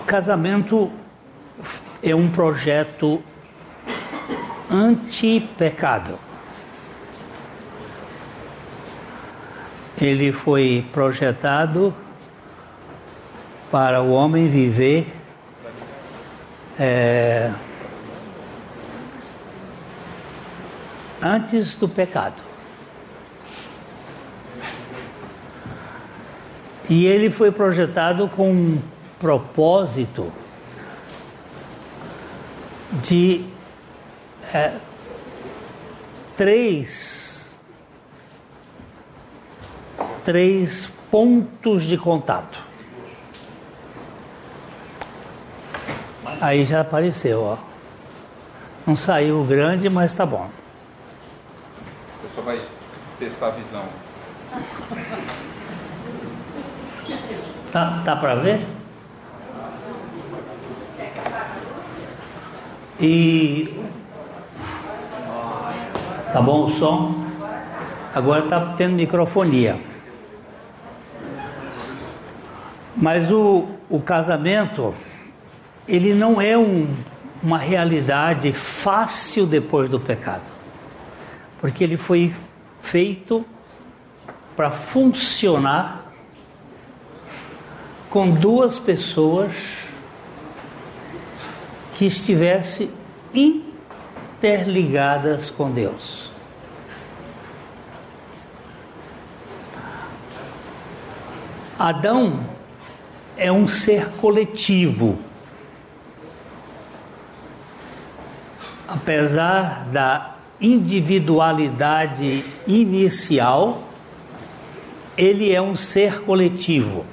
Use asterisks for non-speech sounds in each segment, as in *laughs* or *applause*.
O casamento é um projeto anti-pecado. Ele foi projetado para o homem viver é, antes do pecado. E ele foi projetado com propósito de é, três, três pontos de contato. Aí já apareceu, ó. Não saiu grande, mas tá bom. Você só vai testar a visão. Tá, tá para ver? E tá bom o som? Agora tá tendo microfonia. Mas o, o casamento ele não é um, uma realidade fácil depois do pecado, porque ele foi feito para funcionar com duas pessoas que estivessem interligadas com Deus. Adão é um ser coletivo. Apesar da individualidade inicial, ele é um ser coletivo.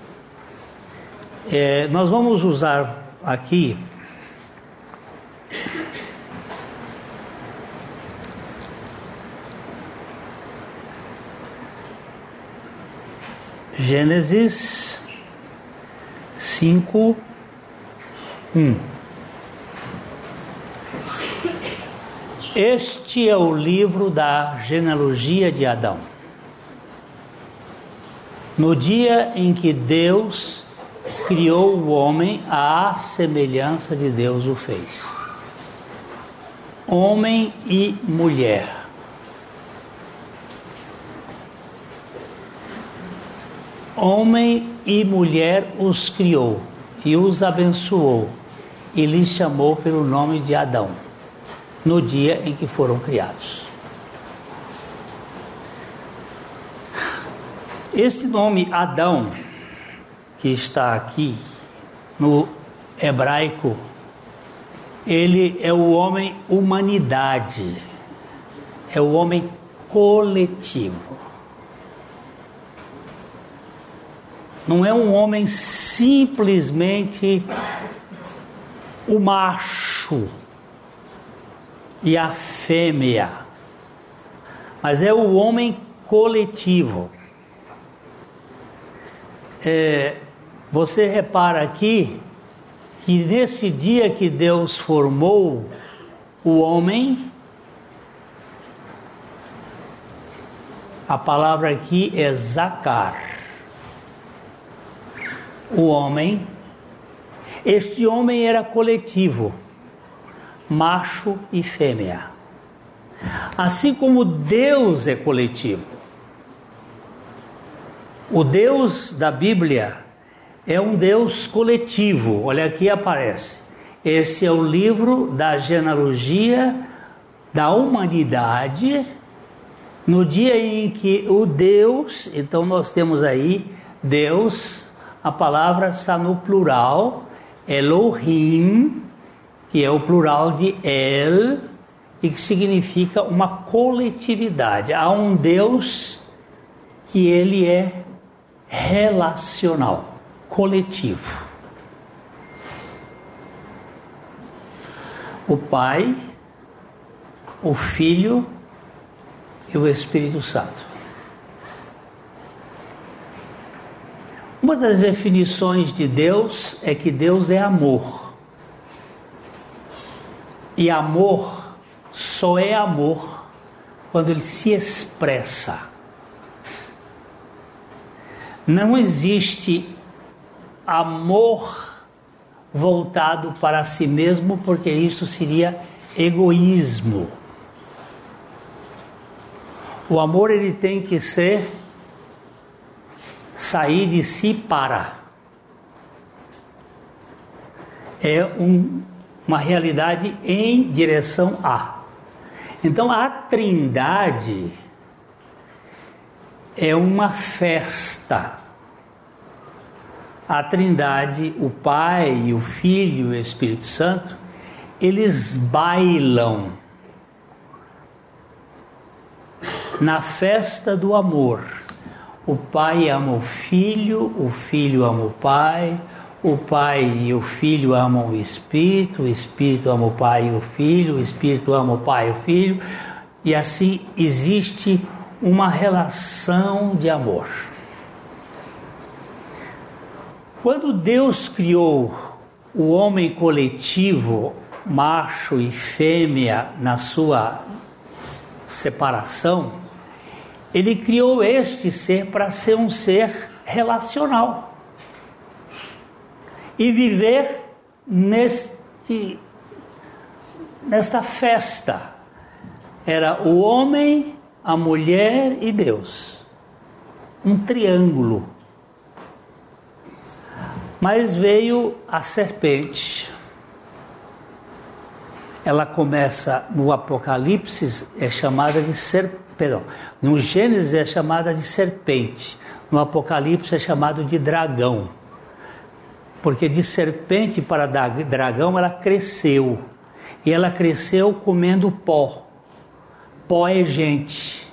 É, nós vamos usar aqui Gênesis 5, 1. Este é o livro da genealogia de Adão. No dia em que Deus criou o homem à semelhança de Deus o fez. Homem e mulher. Homem e mulher os criou e os abençoou e lhes chamou pelo nome de Adão, no dia em que foram criados. Este nome Adão que está aqui no hebraico, ele é o homem humanidade, é o homem coletivo. Não é um homem simplesmente o macho e a fêmea, mas é o homem coletivo. É, você repara aqui que nesse dia que Deus formou o homem, a palavra aqui é zacar. O homem, este homem era coletivo, macho e fêmea. Assim como Deus é coletivo. O Deus da Bíblia é um Deus coletivo. Olha aqui aparece. Esse é o livro da genealogia da humanidade. No dia em que o Deus, então nós temos aí Deus, a palavra está no plural, Elohim, que é o plural de El, e que significa uma coletividade. Há um Deus que ele é relacional coletivo. O Pai, o Filho e o Espírito Santo. Uma das definições de Deus é que Deus é amor. E amor só é amor quando ele se expressa. Não existe amor voltado para si mesmo, porque isso seria egoísmo. O amor ele tem que ser sair de si para. É um, uma realidade em direção a. Então a Trindade é uma festa. A Trindade, o Pai, o Filho e o Espírito Santo, eles bailam na festa do amor. O pai ama o filho, o filho ama o pai, o pai e o filho amam o espírito, o espírito ama o pai e o filho, o espírito ama o pai e o filho, e assim existe uma relação de amor. Quando Deus criou o homem coletivo, macho e fêmea, na sua separação, ele criou este ser para ser um ser relacional e viver neste nesta festa. Era o homem, a mulher e Deus. Um triângulo. Mas veio a serpente. Ela começa no Apocalipse, é chamada de serpente perdão, no Gênesis é chamada de serpente, no Apocalipse é chamado de dragão. Porque de serpente para dragão ela cresceu. E ela cresceu comendo pó. Pó é gente.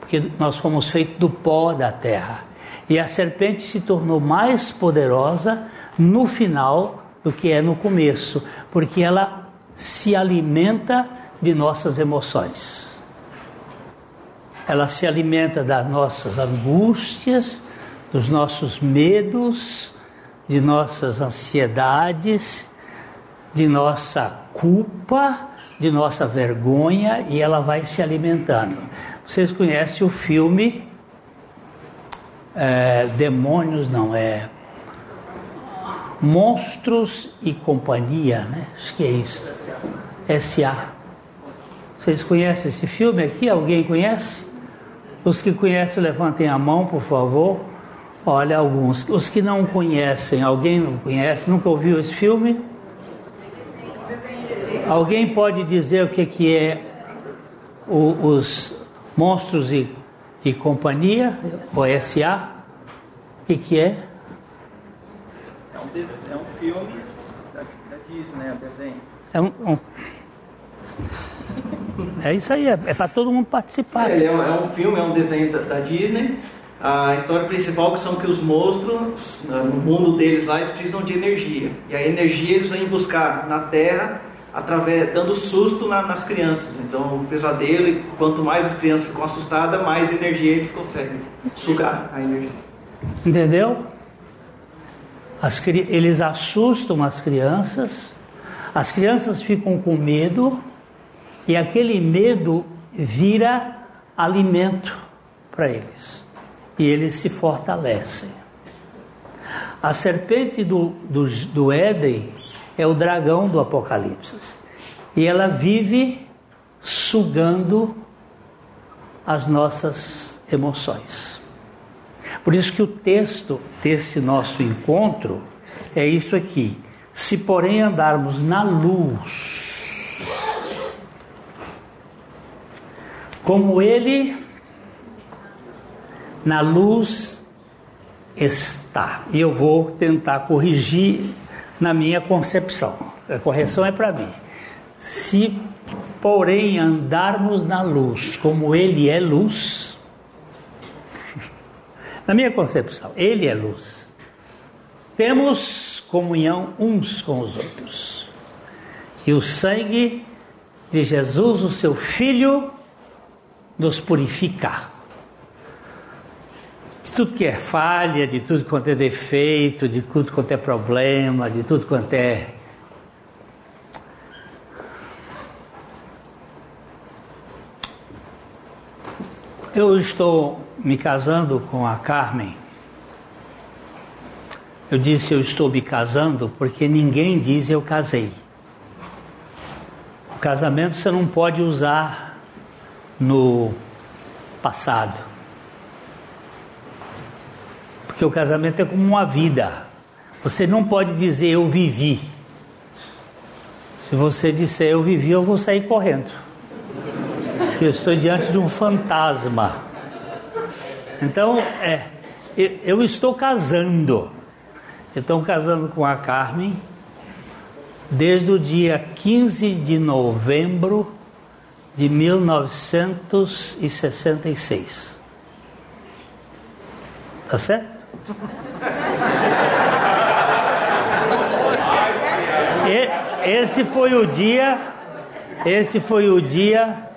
Porque nós fomos feitos do pó da terra. E a serpente se tornou mais poderosa no final do que é no começo, porque ela se alimenta de nossas emoções ela se alimenta das nossas angústias, dos nossos medos, de nossas ansiedades, de nossa culpa, de nossa vergonha e ela vai se alimentando. Vocês conhecem o filme é, Demônios, não, é Monstros e Companhia, né? Acho que é isso. S.A. Vocês conhecem esse filme aqui? Alguém conhece? Os que conhecem, levantem a mão, por favor. Olha alguns. Os que não conhecem, alguém não conhece, nunca ouviu esse filme? Alguém pode dizer o que, que é o, os monstros e, e companhia, o SA? O que, que é? É um, é um filme da, da Disney, né? Um desenho. É um, um... É isso aí, é, é para todo mundo participar. É, é, um, é, um, filme, é um desenho da, da, Disney. A história principal são que os monstros, no mundo deles lá, eles precisam de energia. E a energia eles vêm buscar na Terra, através, dando susto na, nas crianças. Então, o pesadelo, e quanto mais as crianças ficam assustadas, mais energia eles conseguem sugar a energia. Entendeu? As, eles assustam as crianças, as crianças ficam com medo e aquele medo vira alimento para eles. E eles se fortalecem. A serpente do, do, do Éden é o dragão do Apocalipse. E ela vive sugando as nossas emoções. Por isso que o texto desse nosso encontro é isso aqui. Se porém andarmos na luz, como ele na luz está. E eu vou tentar corrigir na minha concepção. A correção é para mim. Se, porém, andarmos na luz como ele é luz, *laughs* na minha concepção, ele é luz. Temos comunhão uns com os outros. E o sangue de Jesus, o seu Filho, nos purificar. De tudo que é falha, de tudo quanto é defeito, de tudo quanto é problema, de tudo quanto é. Eu estou me casando com a Carmen Eu disse eu estou me casando porque ninguém diz eu casei. O casamento você não pode usar no passado. Porque o casamento é como uma vida. Você não pode dizer eu vivi. Se você disser eu vivi, eu vou sair correndo. Porque eu estou diante de um fantasma. Então, é, eu estou casando. Estou casando com a Carmen desde o dia 15 de novembro de 1966. Tá certo? Esse foi o dia, esse foi o dia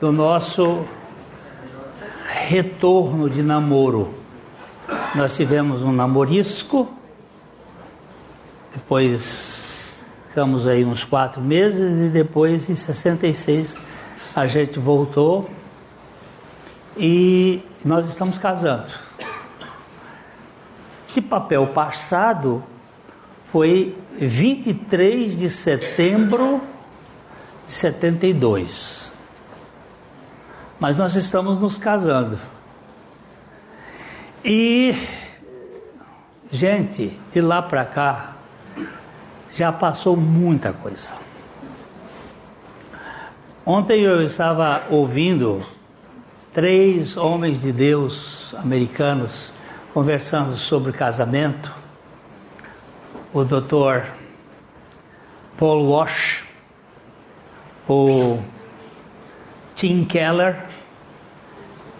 do nosso retorno de namoro. Nós tivemos um namorisco, depois ficamos aí uns quatro meses e depois em 66 a gente voltou e nós estamos casando. De papel passado foi 23 de setembro de 72. Mas nós estamos nos casando. E, gente, de lá para cá, já passou muita coisa. Ontem eu estava ouvindo três homens de Deus americanos conversando sobre casamento o Dr. Paul Walsh, o Tim Keller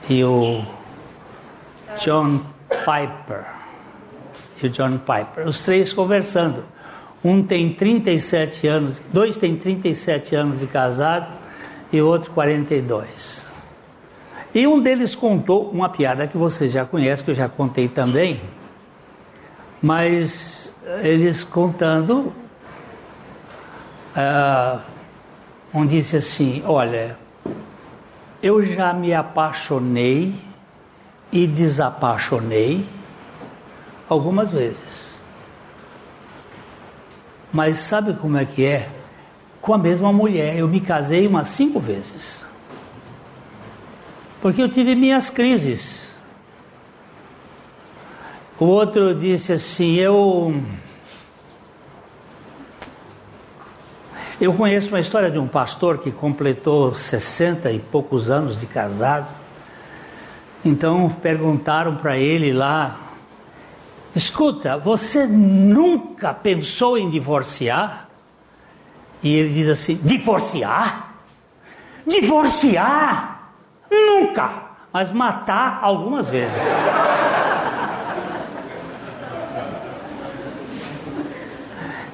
e o John Piper. E o John Piper, os três conversando. Um tem 37 anos, dois tem 37 anos de casado e outro 42. E um deles contou uma piada que você já conhece, que eu já contei também, mas eles contando, uh, um disse assim: Olha, eu já me apaixonei e desapaixonei algumas vezes. Mas sabe como é que é? Com a mesma mulher. Eu me casei umas cinco vezes. Porque eu tive minhas crises. O outro disse assim: Eu. Eu conheço uma história de um pastor que completou 60 e poucos anos de casado. Então perguntaram para ele lá: Escuta, você nunca pensou em divorciar? E ele diz assim: Divorciar? Divorciar? Nunca! Mas matar algumas vezes.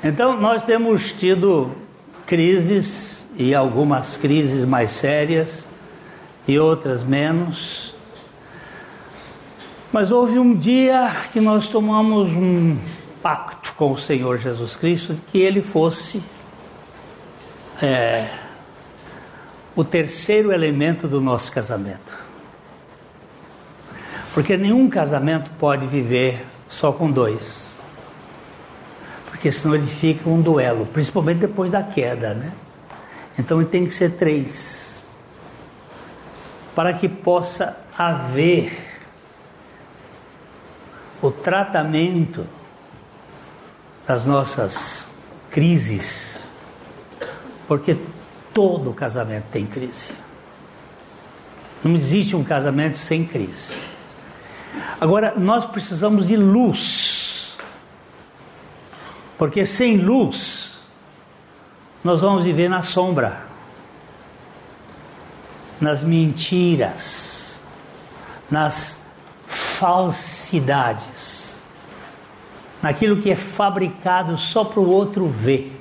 Então, nós temos tido crises, e algumas crises mais sérias, e outras menos. Mas houve um dia que nós tomamos um pacto com o Senhor Jesus Cristo de que ele fosse é, o terceiro elemento do nosso casamento. Porque nenhum casamento pode viver só com dois porque senão ele fica um duelo, principalmente depois da queda, né? Então ele tem que ser três, para que possa haver o tratamento das nossas crises, porque todo casamento tem crise. Não existe um casamento sem crise. Agora, nós precisamos de luz porque sem luz, nós vamos viver na sombra, nas mentiras, nas falsidades, naquilo que é fabricado só para o outro ver.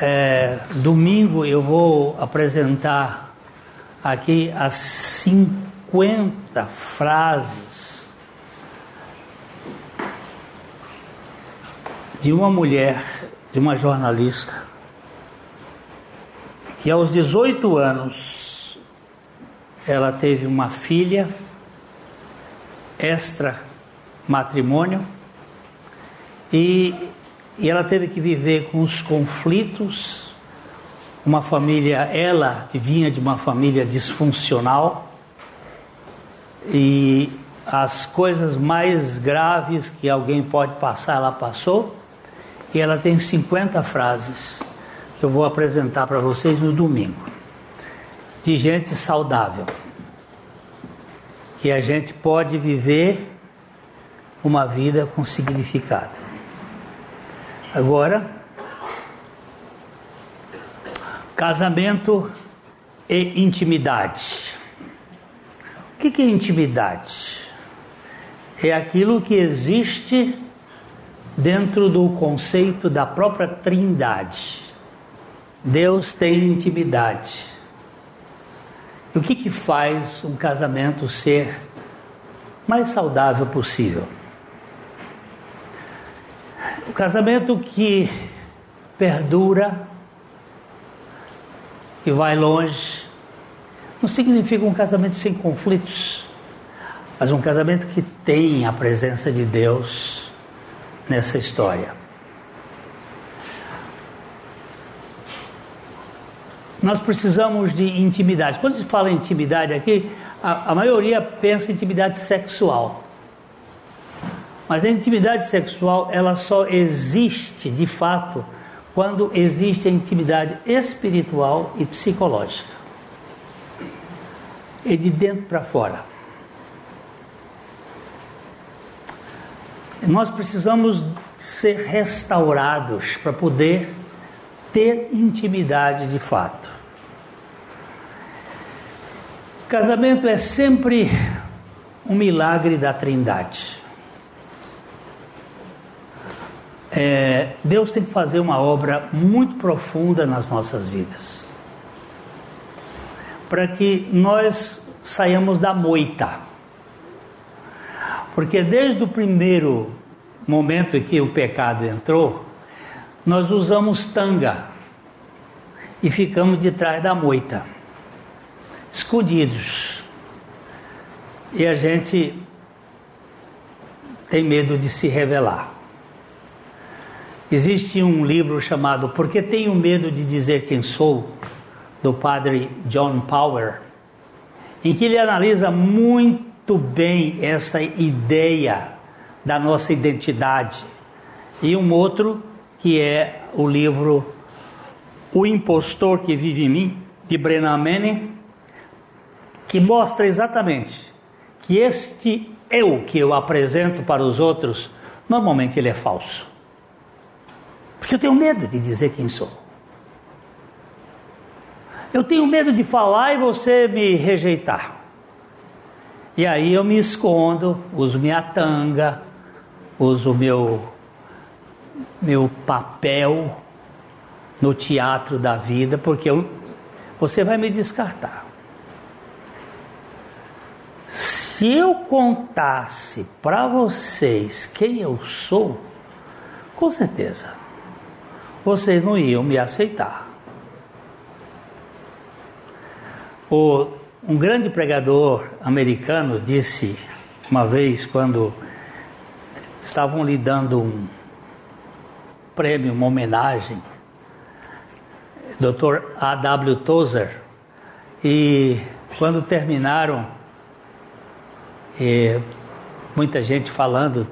É, domingo eu vou apresentar aqui as 50 frases de uma mulher, de uma jornalista, que aos 18 anos ela teve uma filha extra matrimônio e, e ela teve que viver com os conflitos. Uma família, ela que vinha de uma família disfuncional e as coisas mais graves que alguém pode passar, ela passou. E ela tem 50 frases que eu vou apresentar para vocês no domingo. De gente saudável. Que a gente pode viver uma vida com significado. Agora, casamento e intimidade. O que é intimidade? É aquilo que existe dentro do conceito da própria Trindade. Deus tem intimidade. O que, que faz um casamento ser mais saudável possível? O casamento que perdura, e vai longe, não significa um casamento sem conflitos, mas um casamento que tem a presença de Deus nessa história. Nós precisamos de intimidade. Quando se fala em intimidade aqui, a, a maioria pensa em intimidade sexual. Mas a intimidade sexual, ela só existe de fato quando existe a intimidade espiritual e psicológica. E de dentro para fora. Nós precisamos ser restaurados para poder ter intimidade de fato. Casamento é sempre um milagre da Trindade. É, Deus tem que fazer uma obra muito profunda nas nossas vidas para que nós saiamos da moita. Porque desde o primeiro momento em que o pecado entrou, nós usamos tanga e ficamos de trás da moita, escondidos. E a gente tem medo de se revelar. Existe um livro chamado Por que Tenho Medo de Dizer Quem Sou, do padre John Power, em que ele analisa muito muito bem essa ideia da nossa identidade. E um outro que é o livro O Impostor que Vive em Mim, de Brennan Manning, que mostra exatamente que este eu que eu apresento para os outros, normalmente ele é falso. Porque eu tenho medo de dizer quem sou. Eu tenho medo de falar e você me rejeitar. E aí eu me escondo, uso minha tanga, uso meu meu papel no teatro da vida, porque eu, você vai me descartar. Se eu contasse para vocês quem eu sou, com certeza vocês não iam me aceitar. O um grande pregador americano disse uma vez, quando estavam lhe dando um prêmio, uma homenagem, Dr. A.W. Tozer, e quando terminaram, e muita gente falando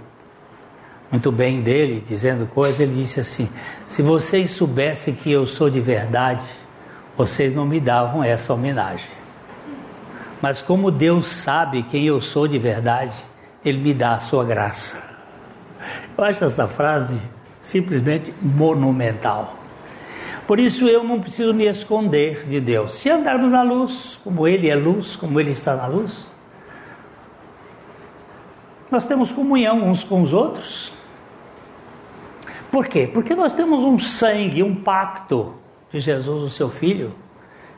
muito bem dele, dizendo coisas, ele disse assim: Se vocês soubessem que eu sou de verdade, vocês não me davam essa homenagem. Mas como Deus sabe quem eu sou de verdade, Ele me dá a sua graça. Eu acho essa frase simplesmente monumental. Por isso eu não preciso me esconder de Deus. Se andarmos na luz, como Ele é luz, como Ele está na luz, nós temos comunhão uns com os outros. Por quê? Porque nós temos um sangue, um pacto de Jesus, o seu Filho,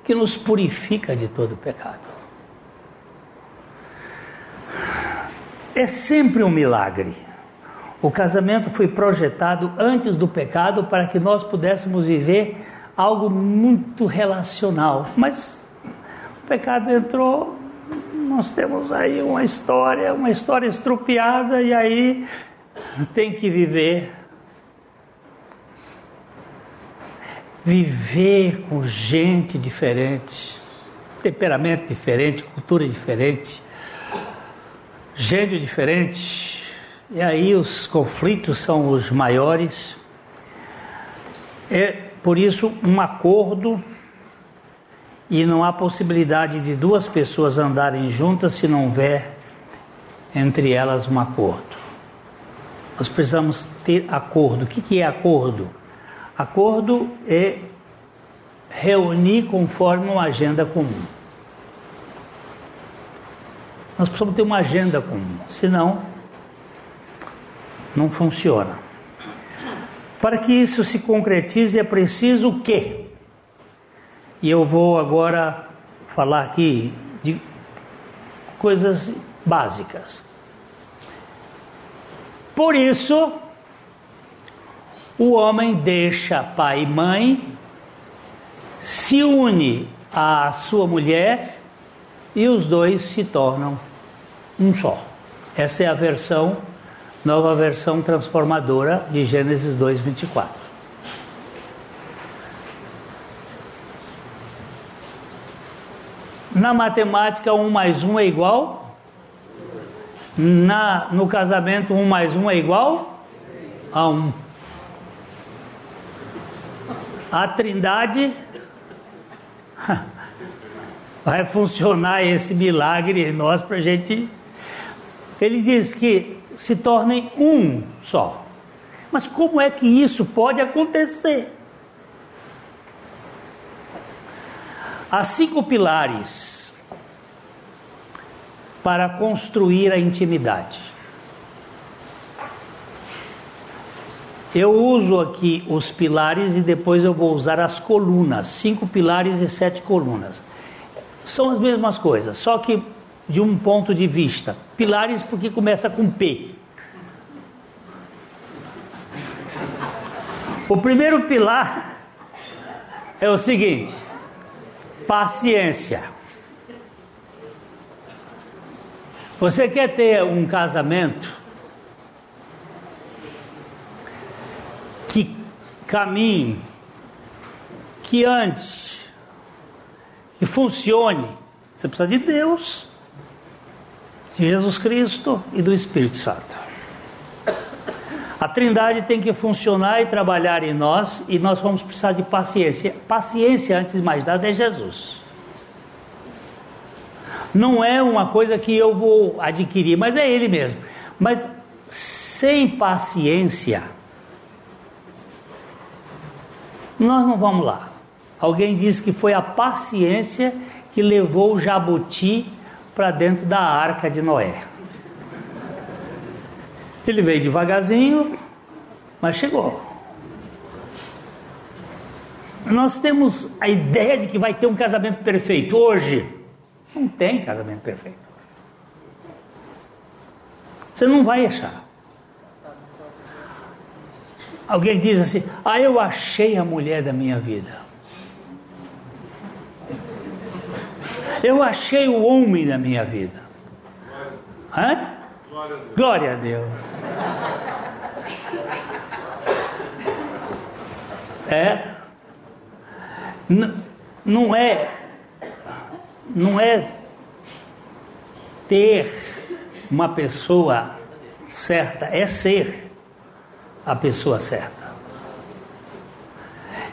que nos purifica de todo pecado. é sempre um milagre. O casamento foi projetado antes do pecado para que nós pudéssemos viver algo muito relacional. Mas o pecado entrou nós temos aí uma história, uma história estrupiada e aí tem que viver. Viver com gente diferente, temperamento diferente, cultura diferente, gênio diferente, e aí os conflitos são os maiores. É por isso um acordo e não há possibilidade de duas pessoas andarem juntas se não houver entre elas um acordo. Nós precisamos ter acordo. O que é acordo? Acordo é reunir conforme uma agenda comum. Nós precisamos ter uma agenda comum, senão não funciona. Para que isso se concretize é preciso o quê? E eu vou agora falar aqui de coisas básicas. Por isso, o homem deixa pai e mãe, se une à sua mulher e os dois se tornam um só. Essa é a versão, nova versão transformadora de Gênesis 2, Na matemática, um mais um é igual na, no casamento, um mais um é igual a um. A trindade *laughs* vai funcionar esse milagre em nós para a gente. Ele diz que se tornem um só. Mas como é que isso pode acontecer? Há cinco pilares para construir a intimidade. Eu uso aqui os pilares e depois eu vou usar as colunas, cinco pilares e sete colunas. São as mesmas coisas, só que de um ponto de vista. Pilares porque começa com P. O primeiro pilar *laughs* é o seguinte: paciência. Você quer ter um casamento que caminhe, que ande, que funcione? Você precisa de Deus, de Jesus Cristo e do Espírito Santo. A Trindade tem que funcionar e trabalhar em nós e nós vamos precisar de paciência. Paciência, antes de mais nada, é Jesus não é uma coisa que eu vou adquirir, mas é ele mesmo. Mas sem paciência, nós não vamos lá. Alguém disse que foi a paciência que levou o jabuti para dentro da arca de Noé. Ele veio devagarzinho, mas chegou. Nós temos a ideia de que vai ter um casamento perfeito hoje. Não tem casamento perfeito. Você não vai achar. Alguém diz assim: Ah, eu achei a mulher da minha vida. Eu achei o homem da minha vida. Hã? Glória a Deus. É. N não é não é ter uma pessoa certa, é ser a pessoa certa.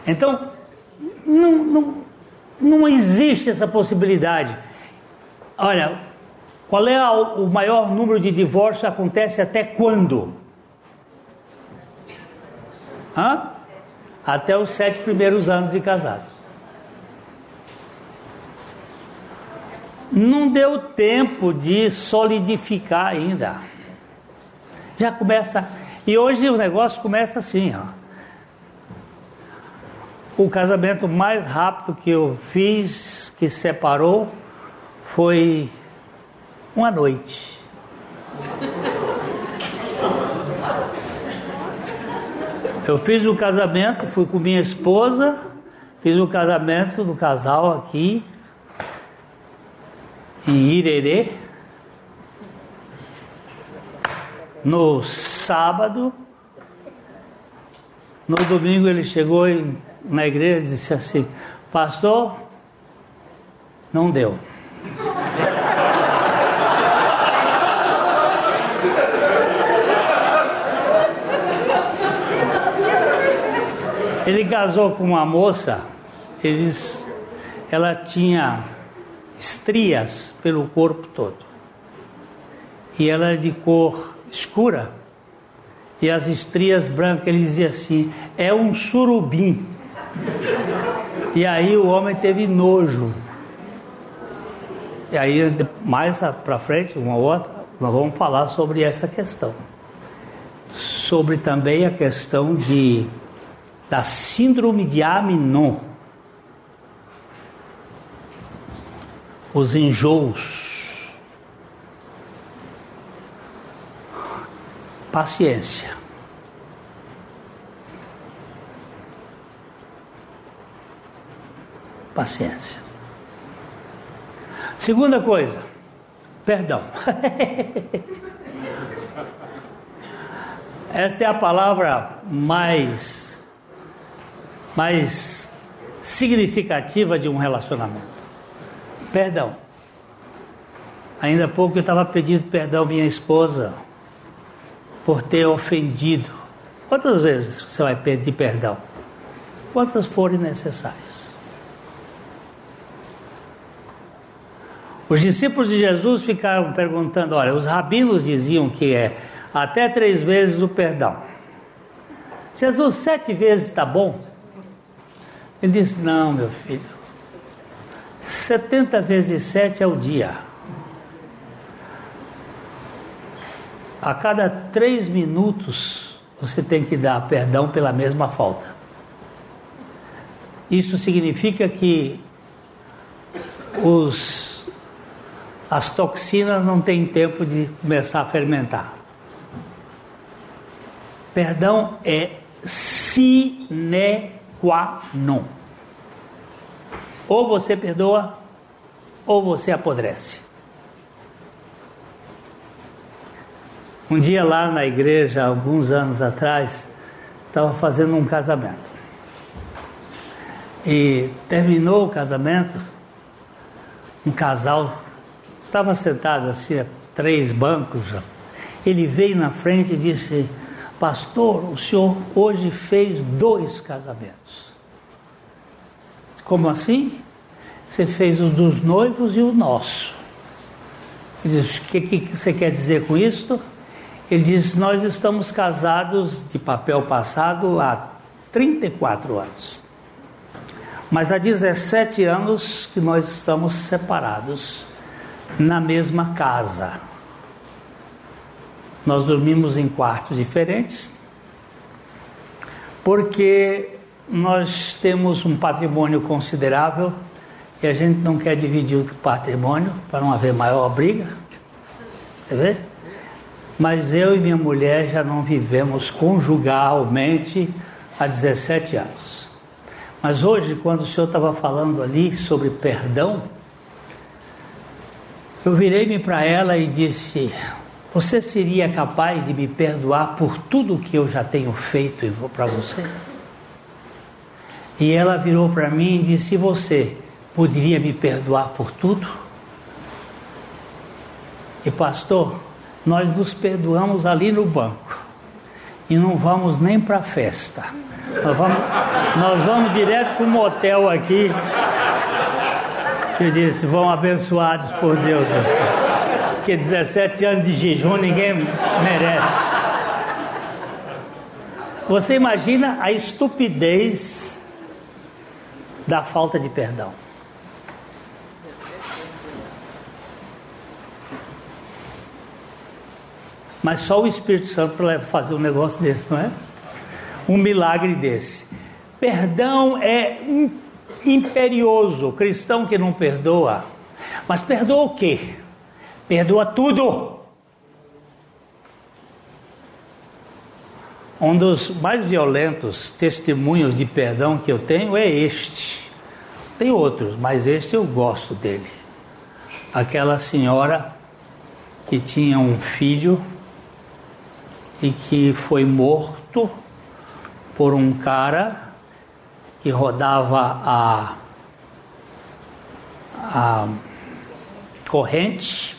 Então, não, não, não existe essa possibilidade. Olha, qual é o maior número de divórcios acontece até quando? Hã? Até os sete primeiros anos de casados. Não deu tempo de solidificar ainda. Já começa. E hoje o negócio começa assim, ó. O casamento mais rápido que eu fiz, que separou, foi uma noite. Eu fiz o casamento, fui com minha esposa, fiz o casamento do casal aqui, em Irerê. No sábado, no domingo ele chegou na igreja e disse assim: Pastor, não deu. Ele casou com uma moça, eles, ela tinha estrias pelo corpo todo. E ela é de cor escura. E as estrias brancas, ele dizia assim: é um surubim. E aí o homem teve nojo. E aí, mais para frente, uma outra, nós vamos falar sobre essa questão. Sobre também a questão de da síndrome de Aminon. Os enjoos. Paciência. Paciência. Segunda coisa, perdão. *laughs* Esta é a palavra mais mais significativa de um relacionamento. Perdão. Ainda há pouco eu estava pedindo perdão à minha esposa por ter ofendido. Quantas vezes você vai pedir perdão? Quantas forem necessárias. Os discípulos de Jesus ficaram perguntando: olha, os rabinos diziam que é até três vezes o perdão. Jesus, sete vezes está bom? Ele disse: Não, meu filho, 70 vezes 7 é o dia. A cada três minutos você tem que dar perdão pela mesma falta. Isso significa que os, as toxinas não têm tempo de começar a fermentar. Perdão é sine qua non. Ou você perdoa, ou você apodrece. Um dia lá na igreja, alguns anos atrás, estava fazendo um casamento. E terminou o casamento, um casal estava sentado assim, a três bancos. Ele veio na frente e disse: Pastor, o senhor hoje fez dois casamentos. Como assim? Você fez o dos noivos e o nosso. Ele diz: O que, que você quer dizer com isso? Ele diz: Nós estamos casados de papel passado há 34 anos. Mas há 17 anos que nós estamos separados na mesma casa. Nós dormimos em quartos diferentes, porque nós temos um patrimônio considerável e a gente não quer dividir o patrimônio para não haver maior briga. Quer ver? Mas eu e minha mulher já não vivemos conjugalmente há 17 anos. Mas hoje, quando o senhor estava falando ali sobre perdão, eu virei-me para ela e disse: você seria capaz de me perdoar por tudo que eu já tenho feito para você? E ela virou para mim e disse: Você poderia me perdoar por tudo? E pastor, nós nos perdoamos ali no banco e não vamos nem para a festa. Nós vamos, nós vamos direto para o motel aqui. Eu disse: Vão abençoados por Deus. Porque 17 anos de jejum ninguém merece. Você imagina a estupidez da falta de perdão. Mas só o Espírito Santo para fazer um negócio desse, não é? Um milagre desse. Perdão é imperioso. cristão que não perdoa. Mas perdoa o quê? Perdoa tudo. Um dos mais violentos testemunhos de perdão que eu tenho é este. Tem outros, mas este eu gosto dele. aquela senhora que tinha um filho e que foi morto por um cara que rodava a, a corrente,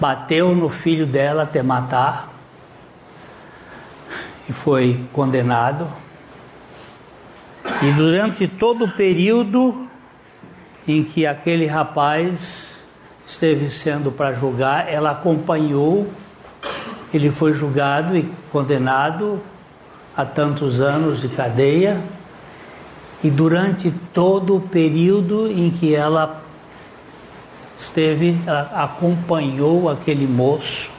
bateu no filho dela até matar e foi condenado. E durante todo o período em que aquele rapaz esteve sendo para julgar, ela acompanhou, ele foi julgado e condenado a tantos anos de cadeia. E durante todo o período em que ela esteve, acompanhou aquele moço,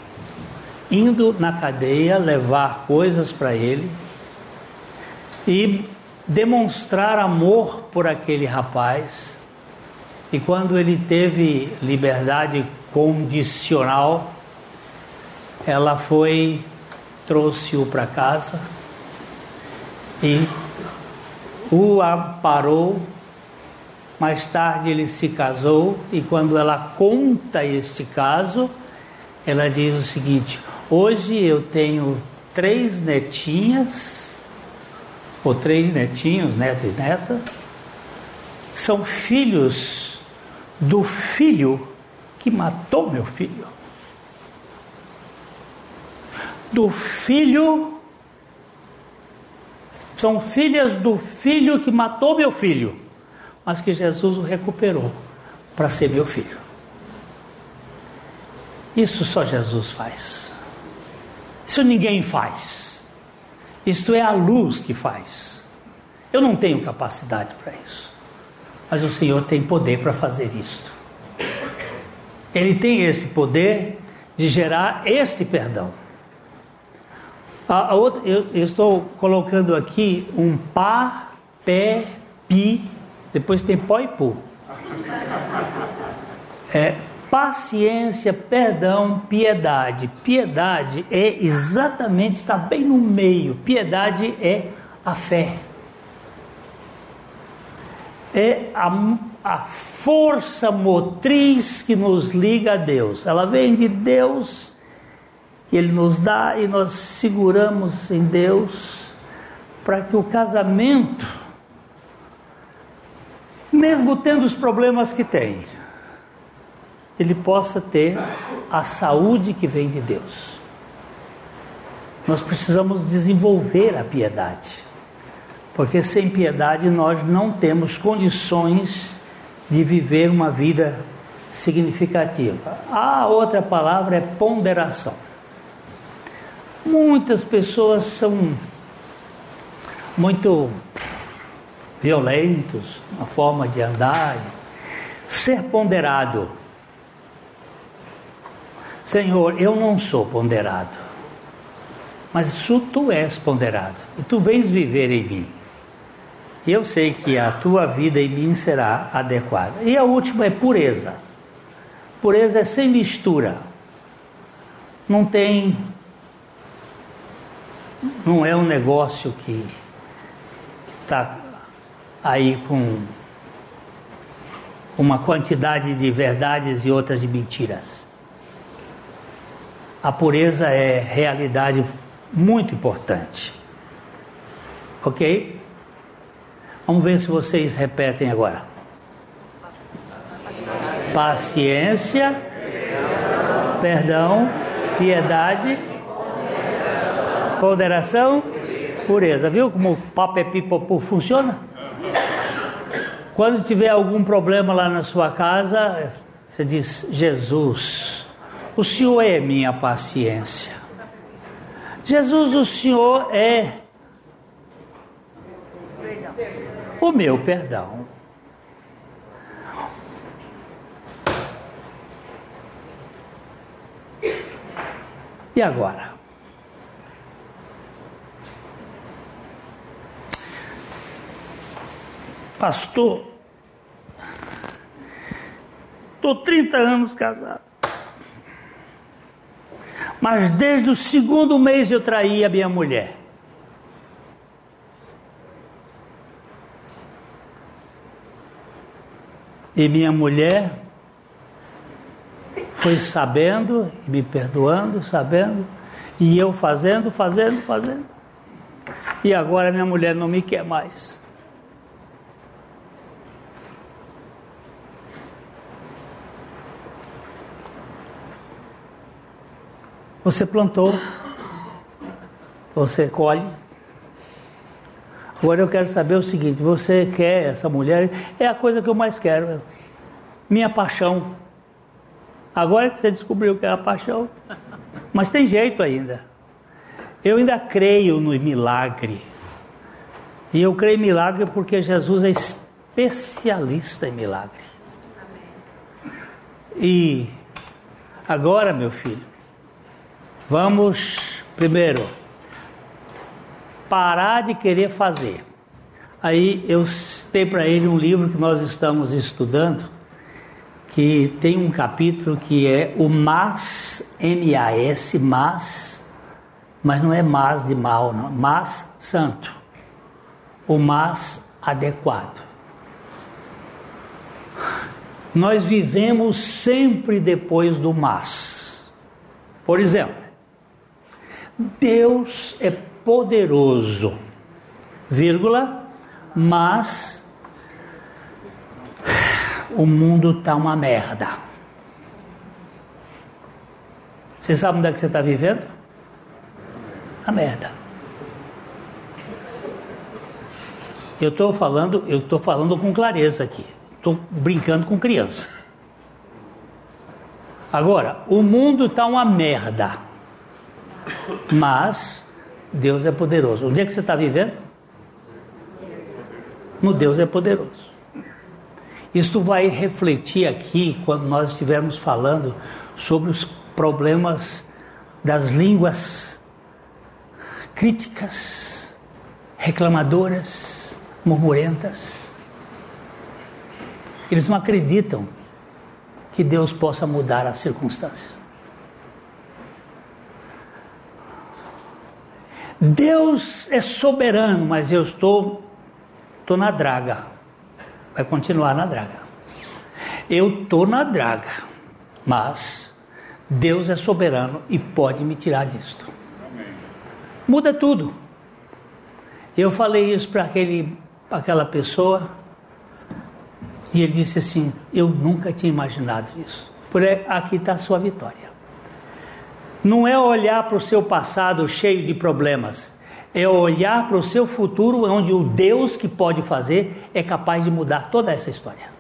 indo na cadeia levar coisas para ele e demonstrar amor por aquele rapaz. E quando ele teve liberdade condicional, ela foi, trouxe-o para casa e o amparou. Mais tarde ele se casou e quando ela conta este caso, ela diz o seguinte: Hoje eu tenho três netinhas, ou três netinhos, neto e neta, são filhos do filho que matou meu filho. Do filho são filhas do filho que matou meu filho, mas que Jesus o recuperou para ser meu filho. Isso só Jesus faz. Isso ninguém faz. Isto é a luz que faz. Eu não tenho capacidade para isso. Mas o Senhor tem poder para fazer isto. Ele tem esse poder de gerar este perdão. A, a outra, eu, eu, estou colocando aqui um pá, pé, pi, depois tem pó e pu. É, paciência, perdão, piedade. Piedade é exatamente, está bem no meio. Piedade é a fé. É a, a força motriz que nos liga a Deus. Ela vem de Deus que Ele nos dá e nós seguramos em Deus para que o casamento, mesmo tendo os problemas que tem, ele possa ter a saúde que vem de Deus. Nós precisamos desenvolver a piedade, porque sem piedade nós não temos condições de viver uma vida significativa. A outra palavra é ponderação. Muitas pessoas são muito violentos na forma de andar. Ser ponderado. Senhor, eu não sou ponderado, mas tu és ponderado e tu vens viver em mim. E eu sei que a tua vida em mim será adequada. E a última é pureza. Pureza é sem mistura. Não tem não é um negócio que está aí com uma quantidade de verdades e outras de mentiras. A pureza é realidade muito importante. Ok? Vamos ver se vocês repetem agora. Paciência, perdão, piedade Ponderação, pureza. Viu como o papo é funciona? Quando tiver algum problema lá na sua casa, você diz: Jesus, o Senhor é minha paciência. Jesus, o Senhor é o meu perdão. E agora? Pastor, estou 30 anos casado. Mas desde o segundo mês eu traí a minha mulher. E minha mulher foi sabendo, me perdoando, sabendo, e eu fazendo, fazendo, fazendo. E agora minha mulher não me quer mais. Você plantou, você colhe. Agora eu quero saber o seguinte: você quer essa mulher? É a coisa que eu mais quero, minha paixão. Agora que você descobriu que é a paixão, mas tem jeito ainda. Eu ainda creio no milagre. E eu creio em milagre porque Jesus é especialista em milagre. E agora, meu filho, Vamos, primeiro, parar de querer fazer. Aí eu citei para ele um livro que nós estamos estudando, que tem um capítulo que é o mas, M-A-S, mas, mas não é mas de mal, não, mas santo, o mas adequado. Nós vivemos sempre depois do mas. Por exemplo, Deus é poderoso, vírgula, mas o mundo está uma merda. Você sabe onde é que você está vivendo? A merda. Eu estou falando, eu estou falando com clareza aqui. Estou brincando com criança. Agora, o mundo está uma merda. Mas Deus é poderoso. Onde é que você está vivendo? No Deus é poderoso. Isto vai refletir aqui quando nós estivermos falando sobre os problemas das línguas críticas, reclamadoras, murmurentas. Eles não acreditam que Deus possa mudar as circunstâncias. Deus é soberano, mas eu estou, estou na draga. Vai continuar na draga. Eu estou na draga, mas Deus é soberano e pode me tirar disto. Muda tudo. Eu falei isso para aquele, aquela pessoa e ele disse assim: Eu nunca tinha imaginado isso. Por aqui está a sua vitória não é olhar para o seu passado cheio de problemas, é olhar para o seu futuro, onde o Deus que pode fazer é capaz de mudar toda essa história.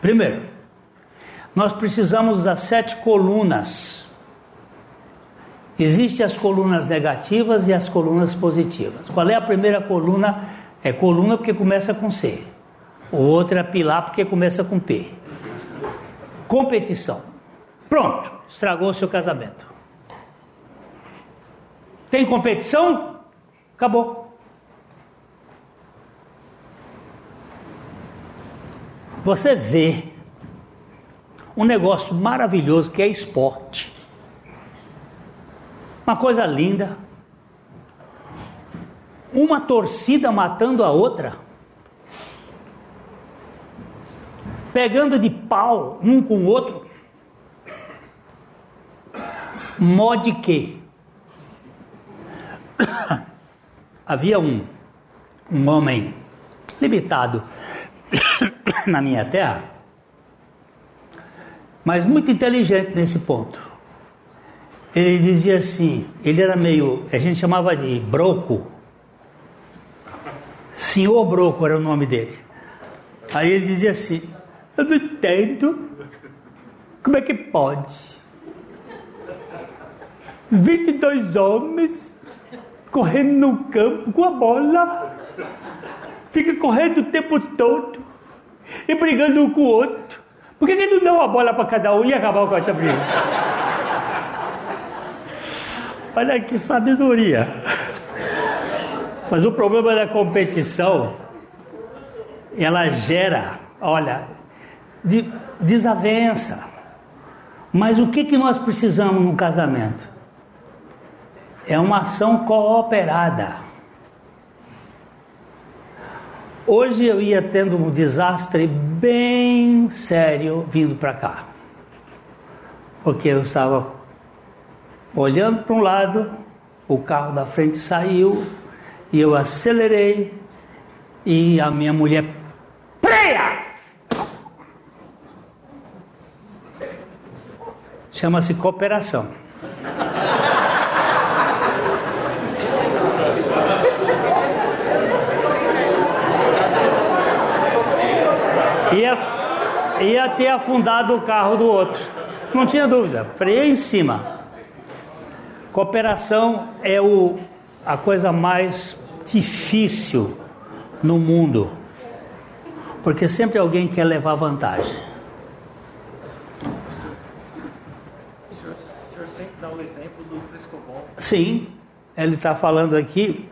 Primeiro, nós precisamos das sete colunas. Existem as colunas negativas e as colunas positivas. Qual é a primeira coluna? É coluna porque começa com C. O outro é pilar porque começa com P. Competição. Pronto, estragou o seu casamento. Tem competição? Acabou. Você vê um negócio maravilhoso que é esporte. Uma coisa linda. Uma torcida matando a outra. Pegando de pau um com o outro. Mod que *coughs* havia um, um homem limitado *coughs* na minha terra, mas muito inteligente nesse ponto. Ele dizia assim, ele era meio, a gente chamava de broco. Senhor Broco era o nome dele. Aí ele dizia assim: eu não entendo. Como é que pode? 22 homens correndo no campo com a bola. Fica correndo o tempo todo e brigando um com o outro. Por que, que não dá uma bola para cada um e acabar com essa briga? Olha que sabedoria. Mas o problema da competição, ela gera, olha, de desavença. Mas o que, que nós precisamos no casamento? É uma ação cooperada. Hoje eu ia tendo um desastre bem sério vindo para cá. Porque eu estava olhando para um lado, o carro da frente saiu e eu acelerei e a minha mulher preia! Chama-se cooperação. Ia, ia ter afundado o carro do outro. Não tinha dúvida. Freio em cima. Cooperação é o, a coisa mais difícil no mundo. Porque sempre alguém quer levar vantagem. O senhor, o senhor sempre dá o exemplo do frescobol. Sim, ele está falando aqui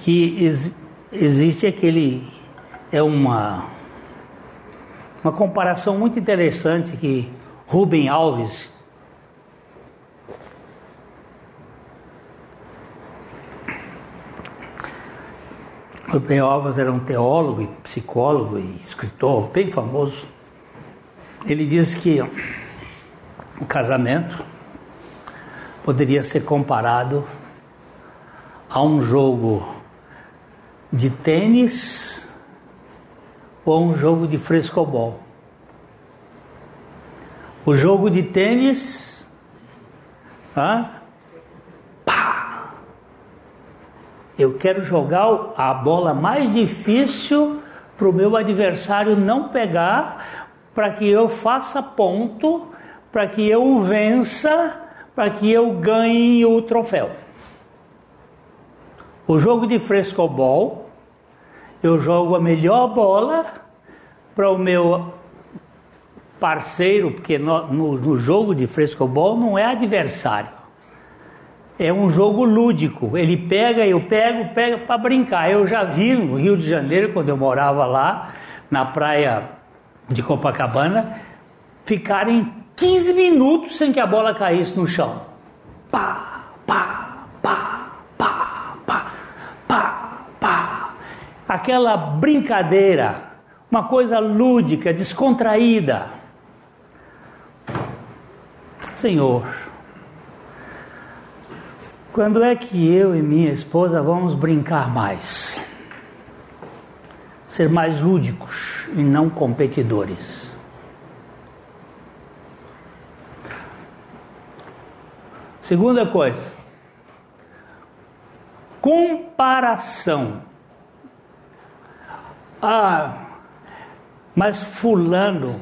que ex, existe aquele. É uma, uma comparação muito interessante que Rubem Alves Rubem Alves era um teólogo e psicólogo e escritor bem famoso. Ele diz que o casamento poderia ser comparado a um jogo de tênis ou um jogo de frescobol. O jogo de tênis, ah, pá, eu quero jogar a bola mais difícil para o meu adversário não pegar, para que eu faça ponto, para que eu vença, para que eu ganhe o troféu. O jogo de frescobol, eu jogo a melhor bola para o meu parceiro, porque no, no, no jogo de frescobol não é adversário. É um jogo lúdico. Ele pega, eu pego, pega para brincar. Eu já vi no Rio de Janeiro, quando eu morava lá, na praia de Copacabana, ficarem 15 minutos sem que a bola caísse no chão. Pá, pá, pá, pá, pá, pá, pá. Aquela brincadeira, uma coisa lúdica, descontraída. Senhor, quando é que eu e minha esposa vamos brincar mais? Ser mais lúdicos e não competidores. Segunda coisa, comparação. Ah, mas Fulano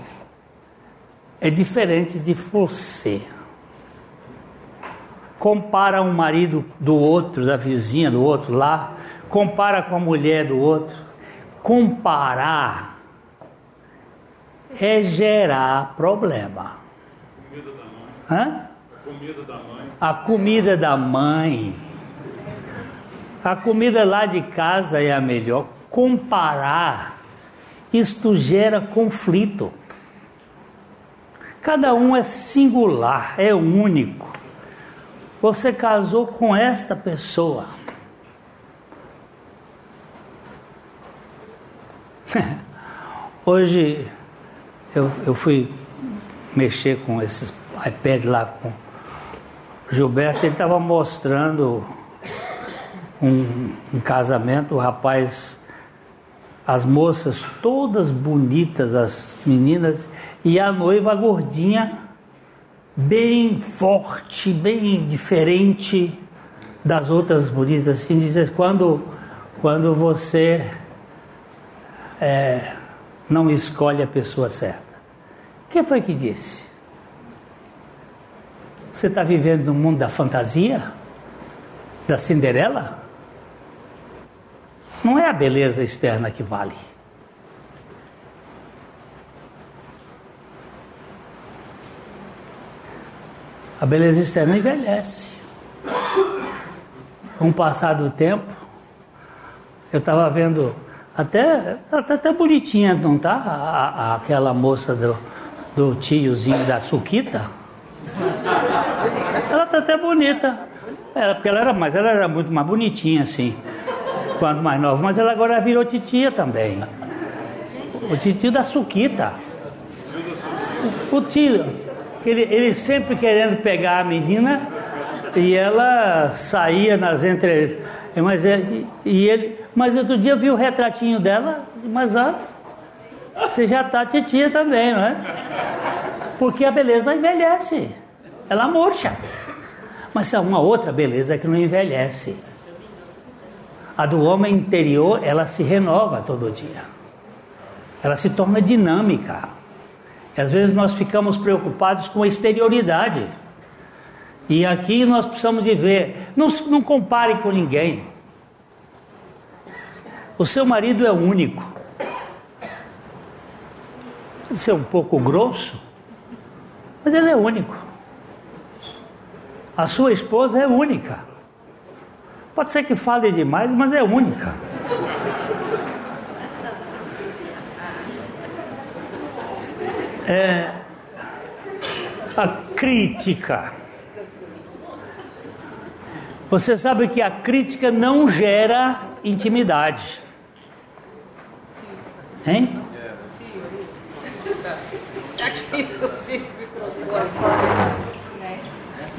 é diferente de você. Compara um marido do outro, da vizinha do outro lá, compara com a mulher do outro. Comparar é gerar problema. Hã? A comida da mãe. A comida da mãe. A comida lá de casa é a melhor. Comparar, isto gera conflito. Cada um é singular, é único. Você casou com esta pessoa. *laughs* Hoje eu, eu fui mexer com esses iPad lá com Gilberto, estava mostrando um, um casamento, o rapaz, as moças todas bonitas, as meninas, e a noiva gordinha, bem forte, bem diferente das outras bonitas. Assim, diz quando, quando você é, não escolhe a pessoa certa. Quem foi que disse? Você está vivendo no mundo da fantasia? Da Cinderela? Não é a beleza externa que vale. A beleza externa envelhece. Com o passar do tempo, eu estava vendo, até, até, bonitinha, não tá? A, a, aquela moça do, do tiozinho da Suquita. *laughs* Ela está até bonita. Era, porque ela era, mas ela era muito mais bonitinha assim, quando mais nova. Mas ela agora virou titia também. O tio da Suquita. O, o tio, ele, ele sempre querendo pegar a menina e ela saía nas entre. Mas, é, e ele, mas outro dia eu vi o retratinho dela, mas ó, você já tá titia também, não é? Porque a beleza envelhece, ela murcha. Mas há uma outra beleza que não envelhece. A do homem interior, ela se renova todo dia ela se torna dinâmica. E às vezes nós ficamos preocupados com a exterioridade. E aqui nós precisamos de ver, não, não compare com ninguém. O seu marido é único. Ser um pouco grosso, mas ele é único. A sua esposa é única. Pode ser que fale demais, mas é única. é, a crítica. Você sabe que a crítica não gera intimidade. Hein?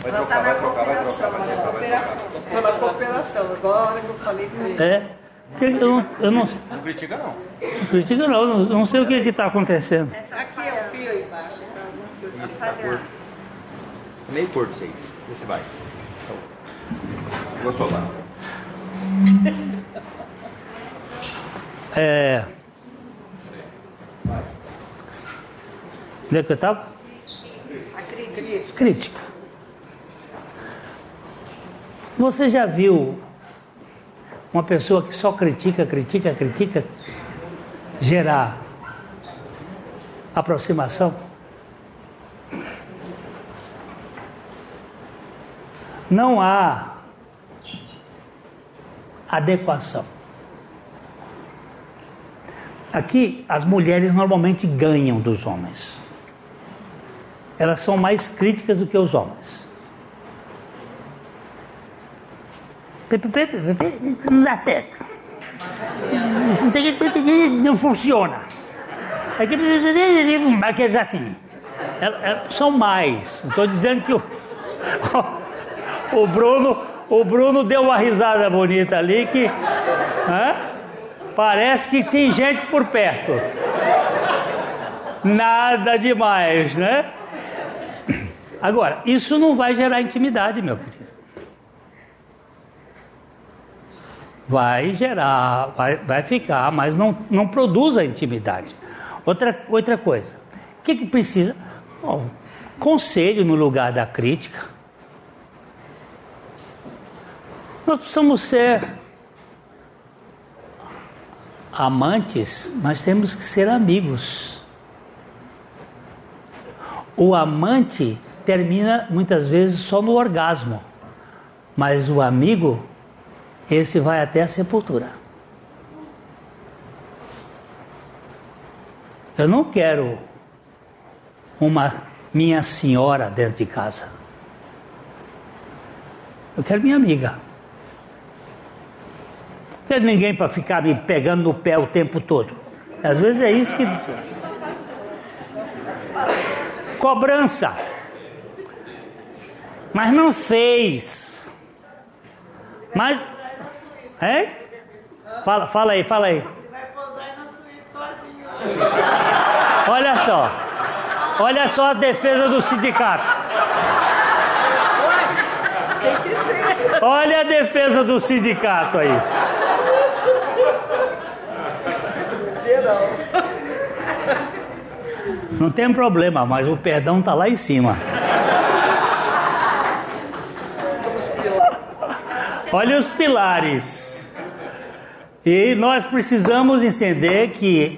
Vai trocar, vai trocar, vai trocar, vai trocar, vai trocar. Estou na cooperação, igual a hora que eu falei com ele. É. Eu, eu, não, Não critica não. não critica não, eu não, sei o que está acontecendo. Aqui é o fio aí embaixo. Isso, tá por... Meio curto isso aí. Vê se vai. Vou soltar. É. Onde é que eu estava? Crítica. Você já viu uma pessoa que só critica, critica, critica, gerar aproximação? Não há adequação. Aqui as mulheres normalmente ganham dos homens. Elas são mais críticas do que os homens. Não dá certo. Não funciona. Aqueles assim. São mais. Estou dizendo que o, *laughs* o Bruno, o Bruno deu uma risada bonita ali que hã? parece que tem gente por perto. Nada demais, né? Agora, isso não vai gerar intimidade, meu querido. Vai gerar, vai, vai ficar, mas não, não produz a intimidade. Outra, outra coisa, o que, que precisa? Bom, conselho no lugar da crítica. Nós precisamos ser amantes, mas temos que ser amigos. O amante termina muitas vezes só no orgasmo, mas o amigo, esse vai até a sepultura. Eu não quero uma minha senhora dentro de casa. Eu quero minha amiga. Não quero ninguém para ficar me pegando no pé o tempo todo. Às vezes é isso que. Cobrança. Mas não fez. Mas. É? Fala, fala aí, fala aí. Olha só. Olha só a defesa do sindicato. Olha a defesa do sindicato aí. Não tem problema, mas o perdão está lá em cima. Olha os pilares. E nós precisamos entender que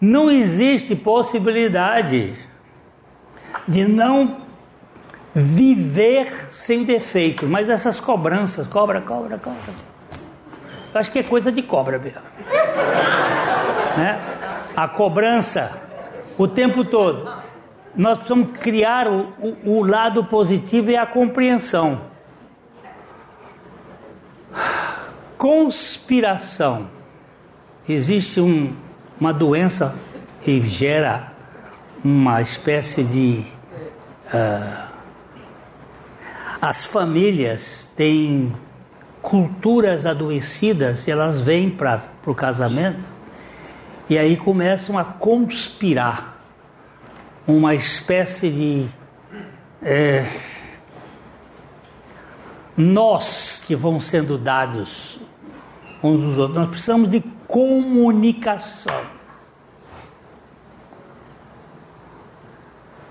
não existe possibilidade de não viver sem defeito. Mas essas cobranças, cobra, cobra, cobra. Eu acho que é coisa de cobra mesmo. né? A cobrança o tempo todo. Nós precisamos criar o, o, o lado positivo e a compreensão. Conspiração. Existe um, uma doença que gera uma espécie de. Uh, as famílias têm culturas adoecidas elas vêm para o casamento e aí começam a conspirar uma espécie de é, nós que vão sendo dados uns dos outros. Nós precisamos de comunicação.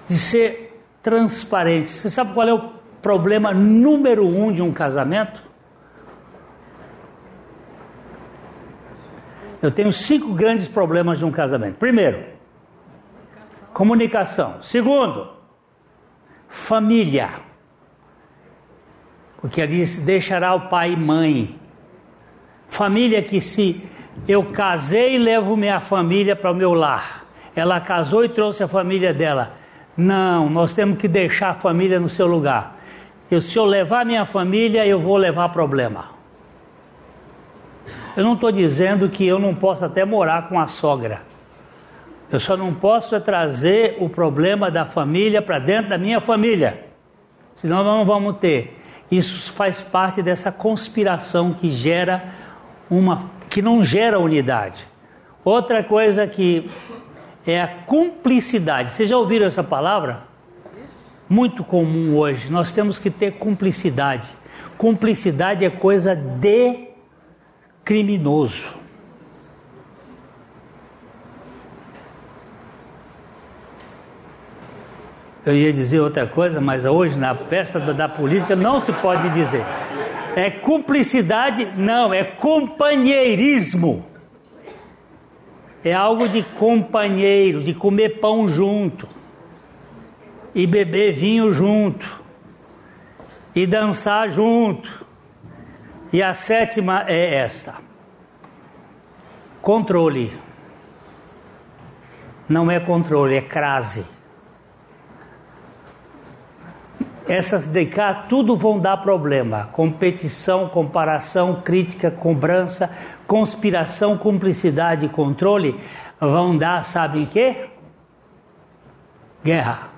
De ser transparente. Você sabe qual é o problema número um de um casamento? Eu tenho cinco grandes problemas de um casamento. Primeiro, comunicação. Segundo, família. Porque ali deixará o pai e mãe. Família que se eu casei e levo minha família para o meu lar. Ela casou e trouxe a família dela. Não, nós temos que deixar a família no seu lugar. Eu, se eu levar minha família, eu vou levar problema. Eu não estou dizendo que eu não posso até morar com a sogra. Eu só não posso trazer o problema da família para dentro da minha família. Senão nós não vamos ter. Isso faz parte dessa conspiração que gera uma que não gera unidade. Outra coisa que é a cumplicidade. Vocês já ouviram essa palavra? Muito comum hoje. Nós temos que ter cumplicidade. Cumplicidade é coisa de criminoso. Eu ia dizer outra coisa, mas hoje na festa da, política não se pode dizer. É cumplicidade? Não, é companheirismo. É algo de companheiro, de comer pão junto, e beber vinho junto, e dançar junto, e a sétima é esta: controle. Não é controle, é crase. Essas de cá tudo vão dar problema: competição, comparação, crítica, cobrança, conspiração, cumplicidade e controle vão dar, sabem que? Guerra,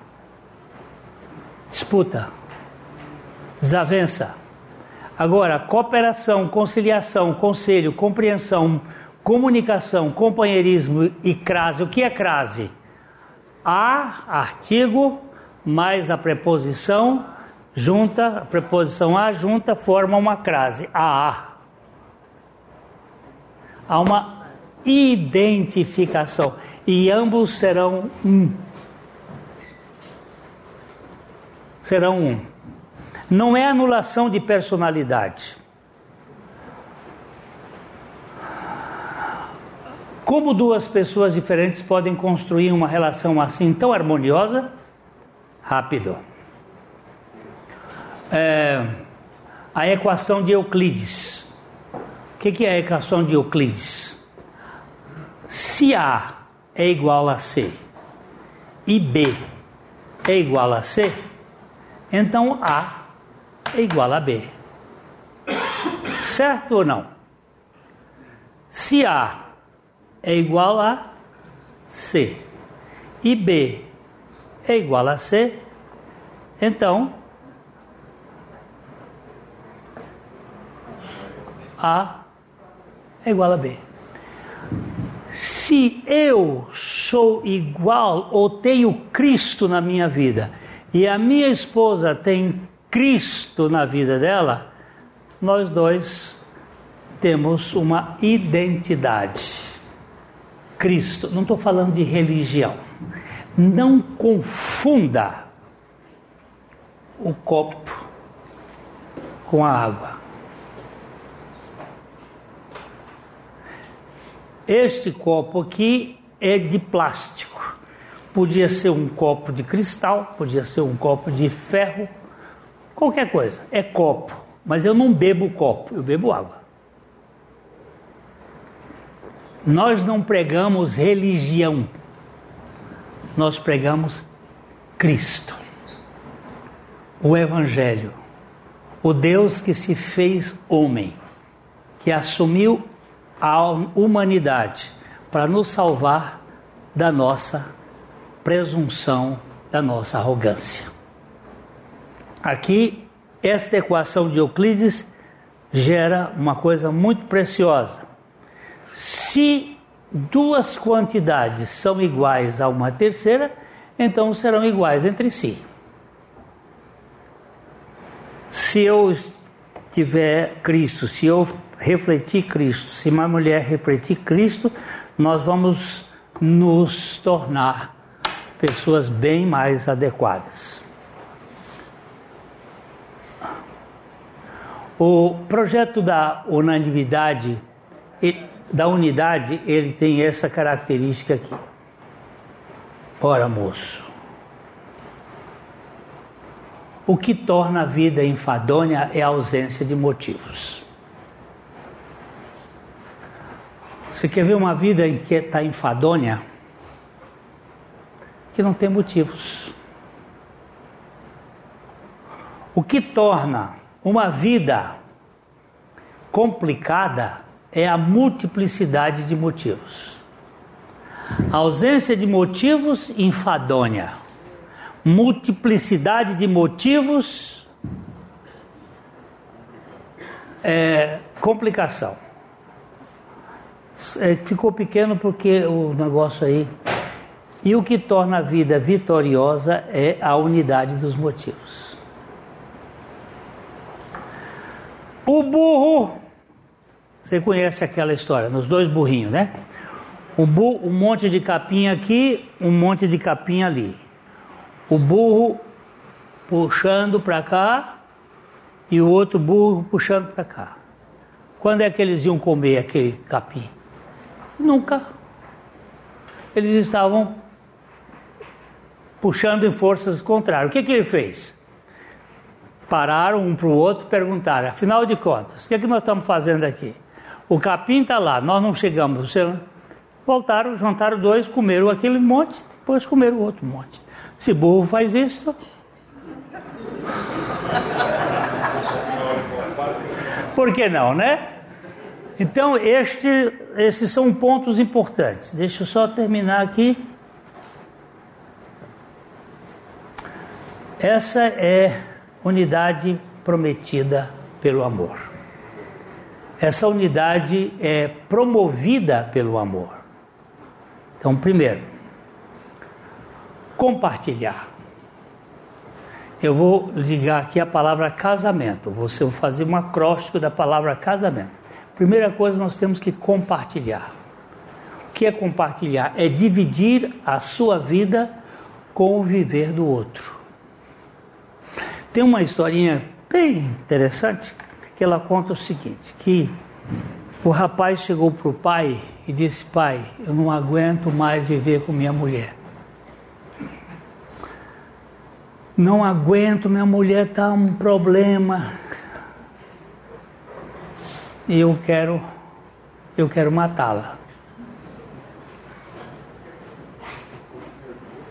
disputa, desavença Agora, cooperação, conciliação, conselho, compreensão, comunicação, companheirismo e crase. O que é crase? A, artigo, mais a preposição, junta, a preposição a junta, forma uma crase. A, a. Há uma identificação. E ambos serão um. Serão um não é anulação de personalidade. Como duas pessoas diferentes podem construir uma relação assim tão harmoniosa? Rápido. É, a equação de Euclides. O que, que é a equação de Euclides? Se A é igual a C e B é igual a C, então A é igual a B. Certo ou não? Se A é igual a C e B é igual a C, então A é igual a B. Se eu sou igual ou tenho Cristo na minha vida e a minha esposa tem Cristo na vida dela, nós dois temos uma identidade. Cristo, não estou falando de religião. Não confunda o copo com a água. Este copo aqui é de plástico. Podia ser um copo de cristal, podia ser um copo de ferro, Qualquer coisa, é copo, mas eu não bebo copo, eu bebo água. Nós não pregamos religião, nós pregamos Cristo, o Evangelho, o Deus que se fez homem, que assumiu a humanidade para nos salvar da nossa presunção, da nossa arrogância. Aqui, esta equação de Euclides gera uma coisa muito preciosa. Se duas quantidades são iguais a uma terceira, então serão iguais entre si. Se eu tiver Cristo, se eu refletir Cristo, se uma mulher refletir Cristo, nós vamos nos tornar pessoas bem mais adequadas. O projeto da unanimidade, da unidade, ele tem essa característica aqui. Ora, moço, o que torna a vida enfadonha é a ausência de motivos. Você quer ver uma vida em que está enfadonha? Que não tem motivos. O que torna uma vida complicada é a multiplicidade de motivos. A ausência de motivos enfadonha. Multiplicidade de motivos é complicação. É, ficou pequeno porque o negócio aí. E o que torna a vida vitoriosa é a unidade dos motivos. O burro, você conhece aquela história, nos dois burrinhos, né? O burro, um monte de capim aqui, um monte de capim ali. O burro puxando para cá e o outro burro puxando para cá. Quando é que eles iam comer aquele capim? Nunca. Eles estavam puxando em forças contrárias. O que, que ele fez? Pararam um para o outro perguntaram: afinal de contas, o que, que nós estamos fazendo aqui? O capim está lá, nós não chegamos. Voltaram, juntaram dois, comeram aquele monte, depois comeram outro monte. Se burro faz isso. Por que não, né? Então, este, esses são pontos importantes. Deixa eu só terminar aqui. Essa é unidade prometida pelo amor. Essa unidade é promovida pelo amor. Então, primeiro, compartilhar. Eu vou ligar aqui a palavra casamento. Você vai fazer um acróstico da palavra casamento. Primeira coisa, nós temos que compartilhar. O que é compartilhar? É dividir a sua vida com o viver do outro. Tem uma historinha bem interessante que ela conta o seguinte: que o rapaz chegou para o pai e disse: Pai, eu não aguento mais viver com minha mulher. Não aguento, minha mulher está um problema e eu quero eu quero matá-la.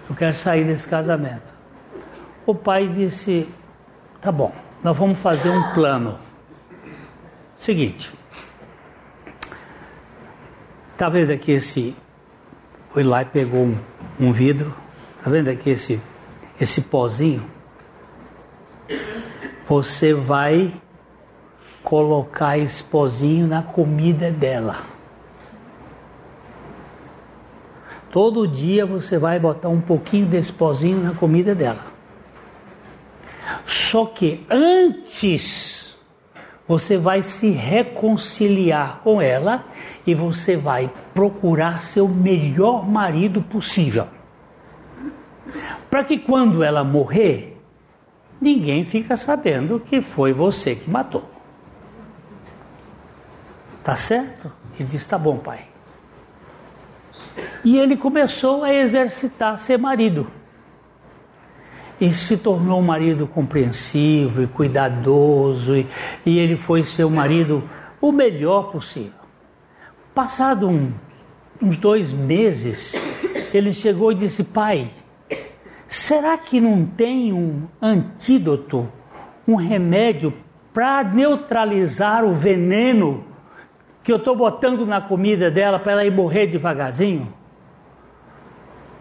Eu quero sair desse casamento. O pai disse: "Tá bom, nós vamos fazer um plano. Seguinte, tá vendo aqui esse o Eli pegou um, um vidro, tá vendo aqui esse esse pozinho? Você vai colocar esse pozinho na comida dela. Todo dia você vai botar um pouquinho desse pozinho na comida dela. Só que antes você vai se reconciliar com ela e você vai procurar ser o melhor marido possível. Para que quando ela morrer, ninguém fica sabendo que foi você que matou. Tá certo? Ele disse: Tá bom, pai. E ele começou a exercitar ser marido. E se tornou um marido compreensivo e cuidadoso, e, e ele foi ser o marido o melhor possível. Passado um, uns dois meses, ele chegou e disse: Pai, será que não tem um antídoto, um remédio para neutralizar o veneno que eu estou botando na comida dela para ela ir morrer devagarzinho?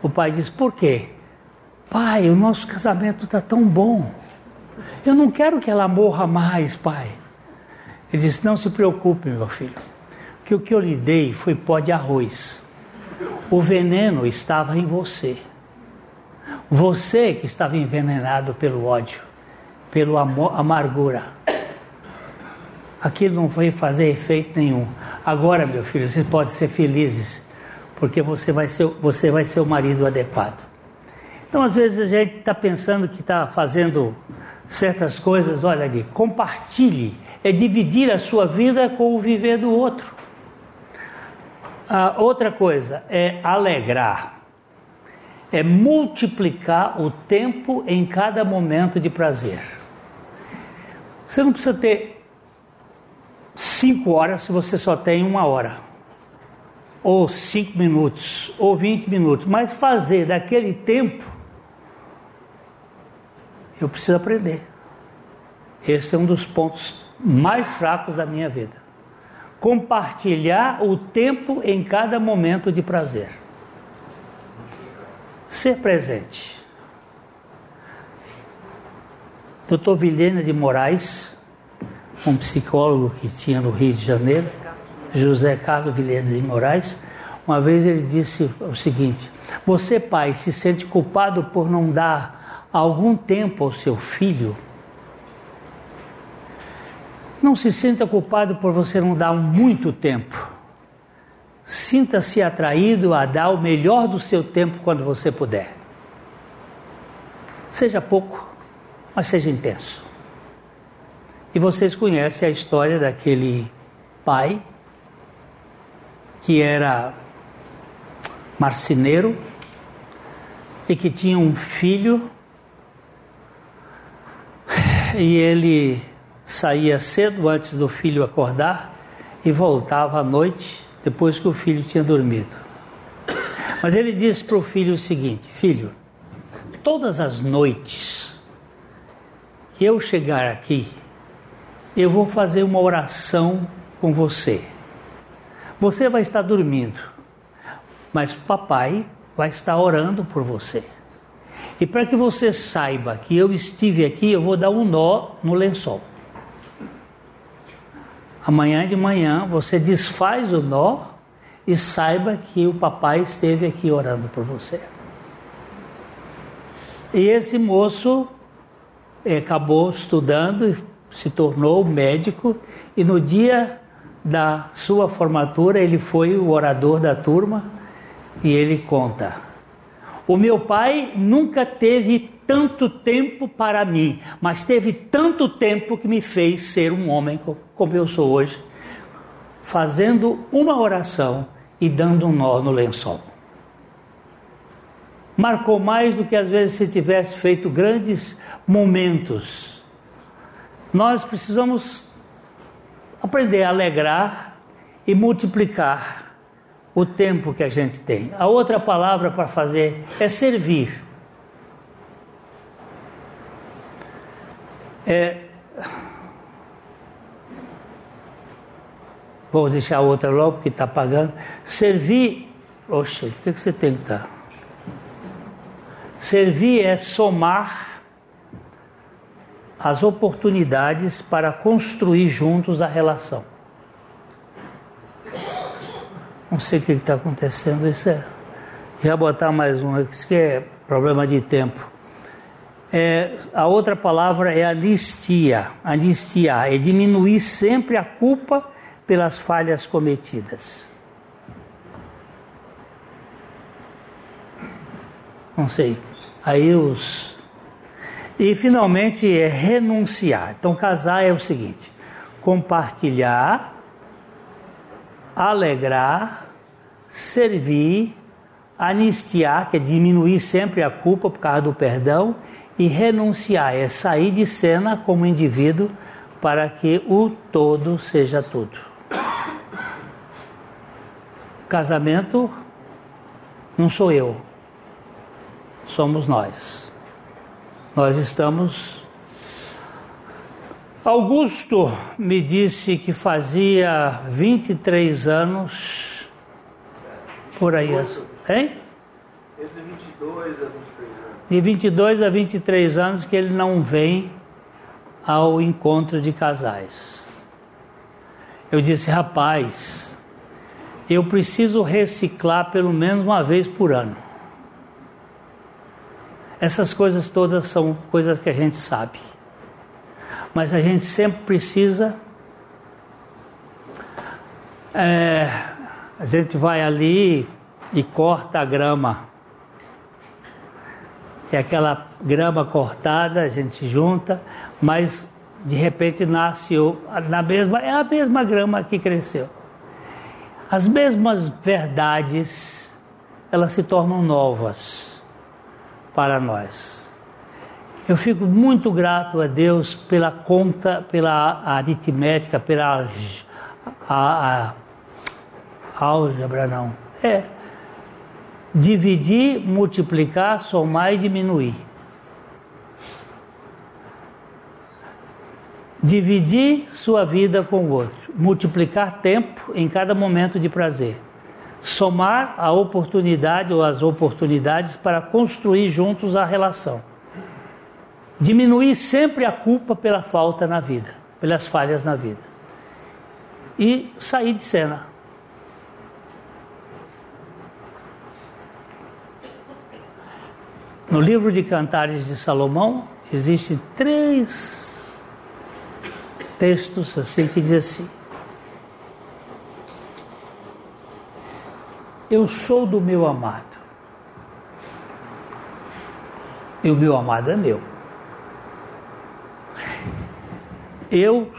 O pai diz: Por quê? Pai, o nosso casamento está tão bom. Eu não quero que ela morra mais, pai. Ele disse: Não se preocupe, meu filho, que o que eu lhe dei foi pó de arroz. O veneno estava em você. Você que estava envenenado pelo ódio, pelo amor, amargura. Aquilo não foi fazer efeito nenhum. Agora, meu filho, você pode ser felizes, porque você vai ser, você vai ser o marido adequado. Então, às vezes, a gente está pensando que está fazendo certas coisas, olha ali, compartilhe, é dividir a sua vida com o viver do outro. A outra coisa é alegrar, é multiplicar o tempo em cada momento de prazer. Você não precisa ter cinco horas se você só tem uma hora, ou cinco minutos, ou vinte minutos, mas fazer daquele tempo, eu preciso aprender. Esse é um dos pontos mais fracos da minha vida compartilhar o tempo em cada momento de prazer. Ser presente. Dr. Vilhena de Moraes, um psicólogo que tinha no Rio de Janeiro, José Carlos Vilhena de Moraes, uma vez ele disse o seguinte: Você, pai, se sente culpado por não dar algum tempo ao seu filho? Não se sinta culpado por você não dar muito tempo. Sinta-se atraído a dar o melhor do seu tempo quando você puder. Seja pouco, mas seja intenso. E vocês conhecem a história daquele pai que era marceneiro e que tinha um filho e ele saía cedo antes do filho acordar e voltava à noite depois que o filho tinha dormido. Mas ele disse para o filho o seguinte: Filho, todas as noites que eu chegar aqui, eu vou fazer uma oração com você. Você vai estar dormindo, mas papai vai estar orando por você. E para que você saiba que eu estive aqui, eu vou dar um nó no lençol. Amanhã de manhã você desfaz o nó e saiba que o papai esteve aqui orando por você. E esse moço eh, acabou estudando e se tornou médico e no dia da sua formatura ele foi o orador da turma e ele conta: O meu pai nunca teve tanto tempo para mim, mas teve tanto tempo que me fez ser um homem como eu sou hoje, fazendo uma oração e dando um nó no lençol. Marcou mais do que às vezes se tivesse feito grandes momentos. Nós precisamos aprender a alegrar e multiplicar o tempo que a gente tem. A outra palavra para fazer é servir. É, vou deixar a outra logo porque está pagando. Servir. Oxe, o que, que você tem que estar? Tá? Servir é somar as oportunidades para construir juntos a relação. Não sei o que está acontecendo, isso é. Já botar mais um, isso que é problema de tempo. É, a outra palavra é anistia. Anistia é diminuir sempre a culpa pelas falhas cometidas. Não sei. Aí os. E finalmente é renunciar. Então, casar é o seguinte: compartilhar, alegrar, servir, anistiar, que é diminuir sempre a culpa por causa do perdão e renunciar é sair de cena como indivíduo para que o todo seja tudo. Casamento não sou eu, somos nós. Nós estamos Augusto me disse que fazia 23 anos por aí. Hein? Entre 22 a 23 anos. De 22 a 23 anos que ele não vem ao encontro de casais. Eu disse, rapaz, eu preciso reciclar pelo menos uma vez por ano. Essas coisas todas são coisas que a gente sabe mas a gente sempre precisa. É, a gente vai ali e corta a grama. E aquela grama cortada, a gente se junta, mas de repente nasce na mesma, é a mesma grama que cresceu. As mesmas verdades, elas se tornam novas para nós. Eu fico muito grato a Deus pela conta, pela aritmética, pela a, a, álgebra, não. É. Dividir, multiplicar, somar e diminuir. Dividir sua vida com o outro. Multiplicar tempo em cada momento de prazer. Somar a oportunidade ou as oportunidades para construir juntos a relação Diminuir sempre a culpa pela falta na vida, pelas falhas na vida. E sair de cena. No livro de Cantares de Salomão, existem três textos assim que dizem assim: Eu sou do meu amado, e o meu amado é meu. Eu,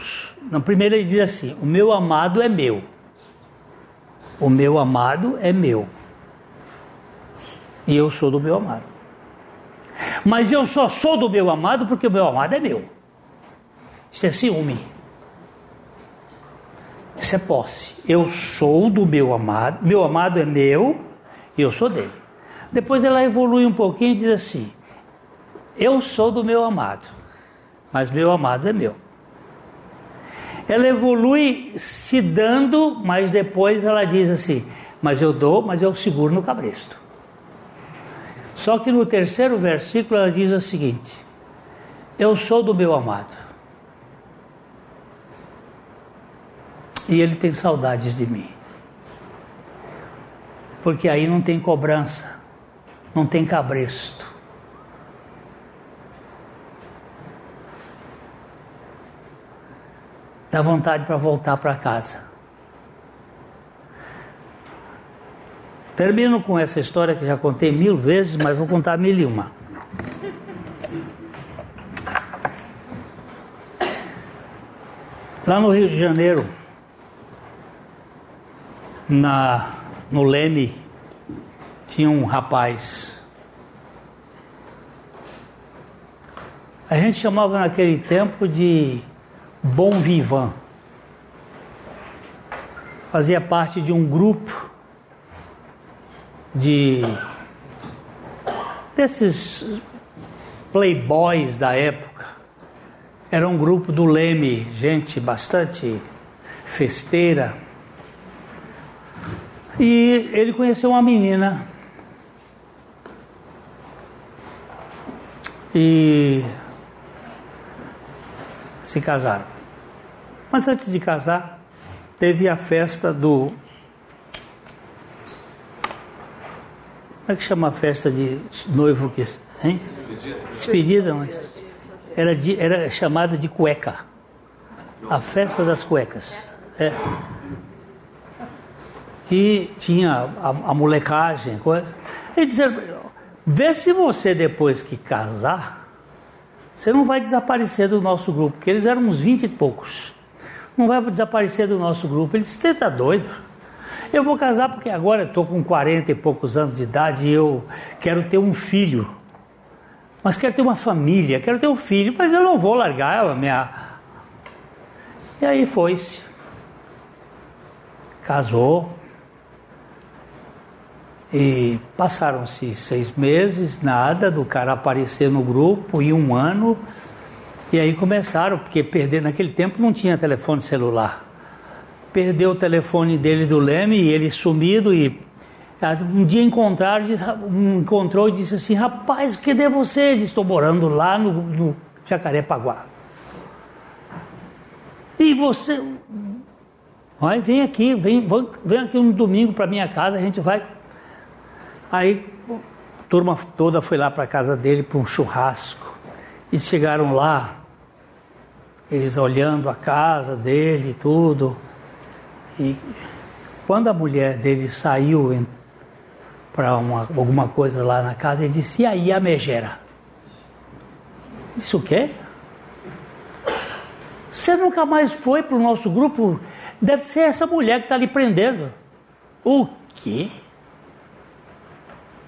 na primeira ele diz assim: o meu amado é meu. O meu amado é meu. E eu sou do meu amado. Mas eu só sou do meu amado porque o meu amado é meu. Isso é ciúme. Isso é posse. Eu sou do meu amado, meu amado é meu e eu sou dele. Depois ela evolui um pouquinho e diz assim: Eu sou do meu amado, mas meu amado é meu ela evolui se dando, mas depois ela diz assim: Mas eu dou, mas eu seguro no cabresto. Só que no terceiro versículo ela diz o seguinte: Eu sou do meu amado. E ele tem saudades de mim. Porque aí não tem cobrança, não tem cabresto. Dá vontade para voltar para casa. Termino com essa história que já contei mil vezes, mas vou contar mil e uma. Lá no Rio de Janeiro, na, no Leme, tinha um rapaz. A gente chamava naquele tempo de Bom Vivant. Fazia parte de um grupo de desses playboys da época. Era um grupo do Leme, gente bastante festeira. E ele conheceu uma menina. E se casaram. Mas antes de casar, teve a festa do. Como é que chama a festa de noivo que. Hein? Despedida, mas. Era, de, era chamada de cueca. A festa das cuecas. É. E tinha a, a molecagem, coisa. Eles disseram, vê se você depois que casar, você não vai desaparecer do nosso grupo, porque eles eram uns vinte e poucos não vai desaparecer do nosso grupo. Ele disse: Você está doido? Eu vou casar porque agora estou com 40 e poucos anos de idade e eu quero ter um filho. Mas quero ter uma família, quero ter um filho, mas eu não vou largar a minha. E aí foi-se. Casou. E passaram-se seis meses, nada, do cara aparecer no grupo, e um ano, E aí começaram, porque perder naquele tempo não tinha telefone celular. Perdeu o telefone dele do Leme e ele sumido e ah, um dia encontraram, encontrou e disse assim, rapaz, cadê você? Ele estou morando lá no, no Jacarepaguá. E você, vai, vem aqui, vem, vem aqui um domingo para minha casa, a gente vai. Aí a turma toda foi lá para a casa dele para um churrasco. E chegaram lá, eles olhando a casa dele e tudo. E quando a mulher dele saiu para alguma coisa lá na casa, ele disse: E aí a megera? Disse o quê? Você nunca mais foi para o nosso grupo? Deve ser essa mulher que está lhe prendendo. O quê?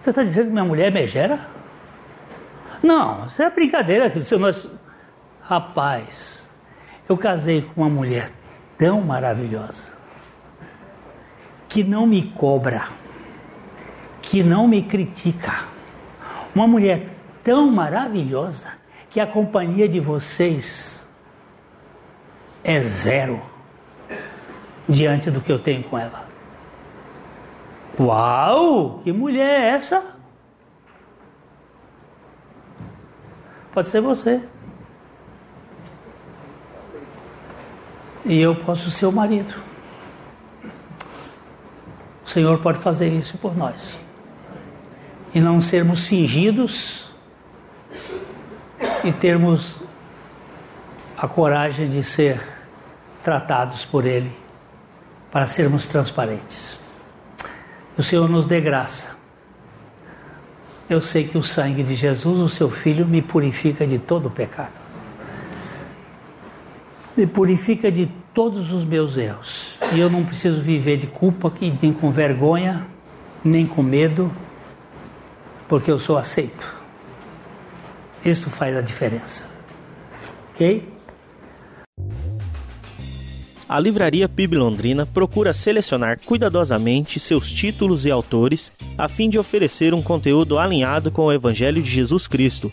Você está dizendo que minha mulher é megera? Não, isso é brincadeira. Nós... Rapaz, eu casei com uma mulher tão maravilhosa que não me cobra, que não me critica. Uma mulher tão maravilhosa que a companhia de vocês é zero diante do que eu tenho com ela. Uau! Que mulher é essa? Pode ser você. E eu posso ser o marido. O Senhor pode fazer isso por nós. E não sermos fingidos e termos a coragem de ser tratados por Ele para sermos transparentes. O Senhor nos dê graça. Eu sei que o sangue de Jesus, o seu Filho, me purifica de todo o pecado me purifica de todos os meus erros. E eu não preciso viver de culpa, nem com vergonha, nem com medo, porque eu sou aceito. Isso faz a diferença. Ok? A Livraria PIB Londrina procura selecionar cuidadosamente seus títulos e autores a fim de oferecer um conteúdo alinhado com o Evangelho de Jesus Cristo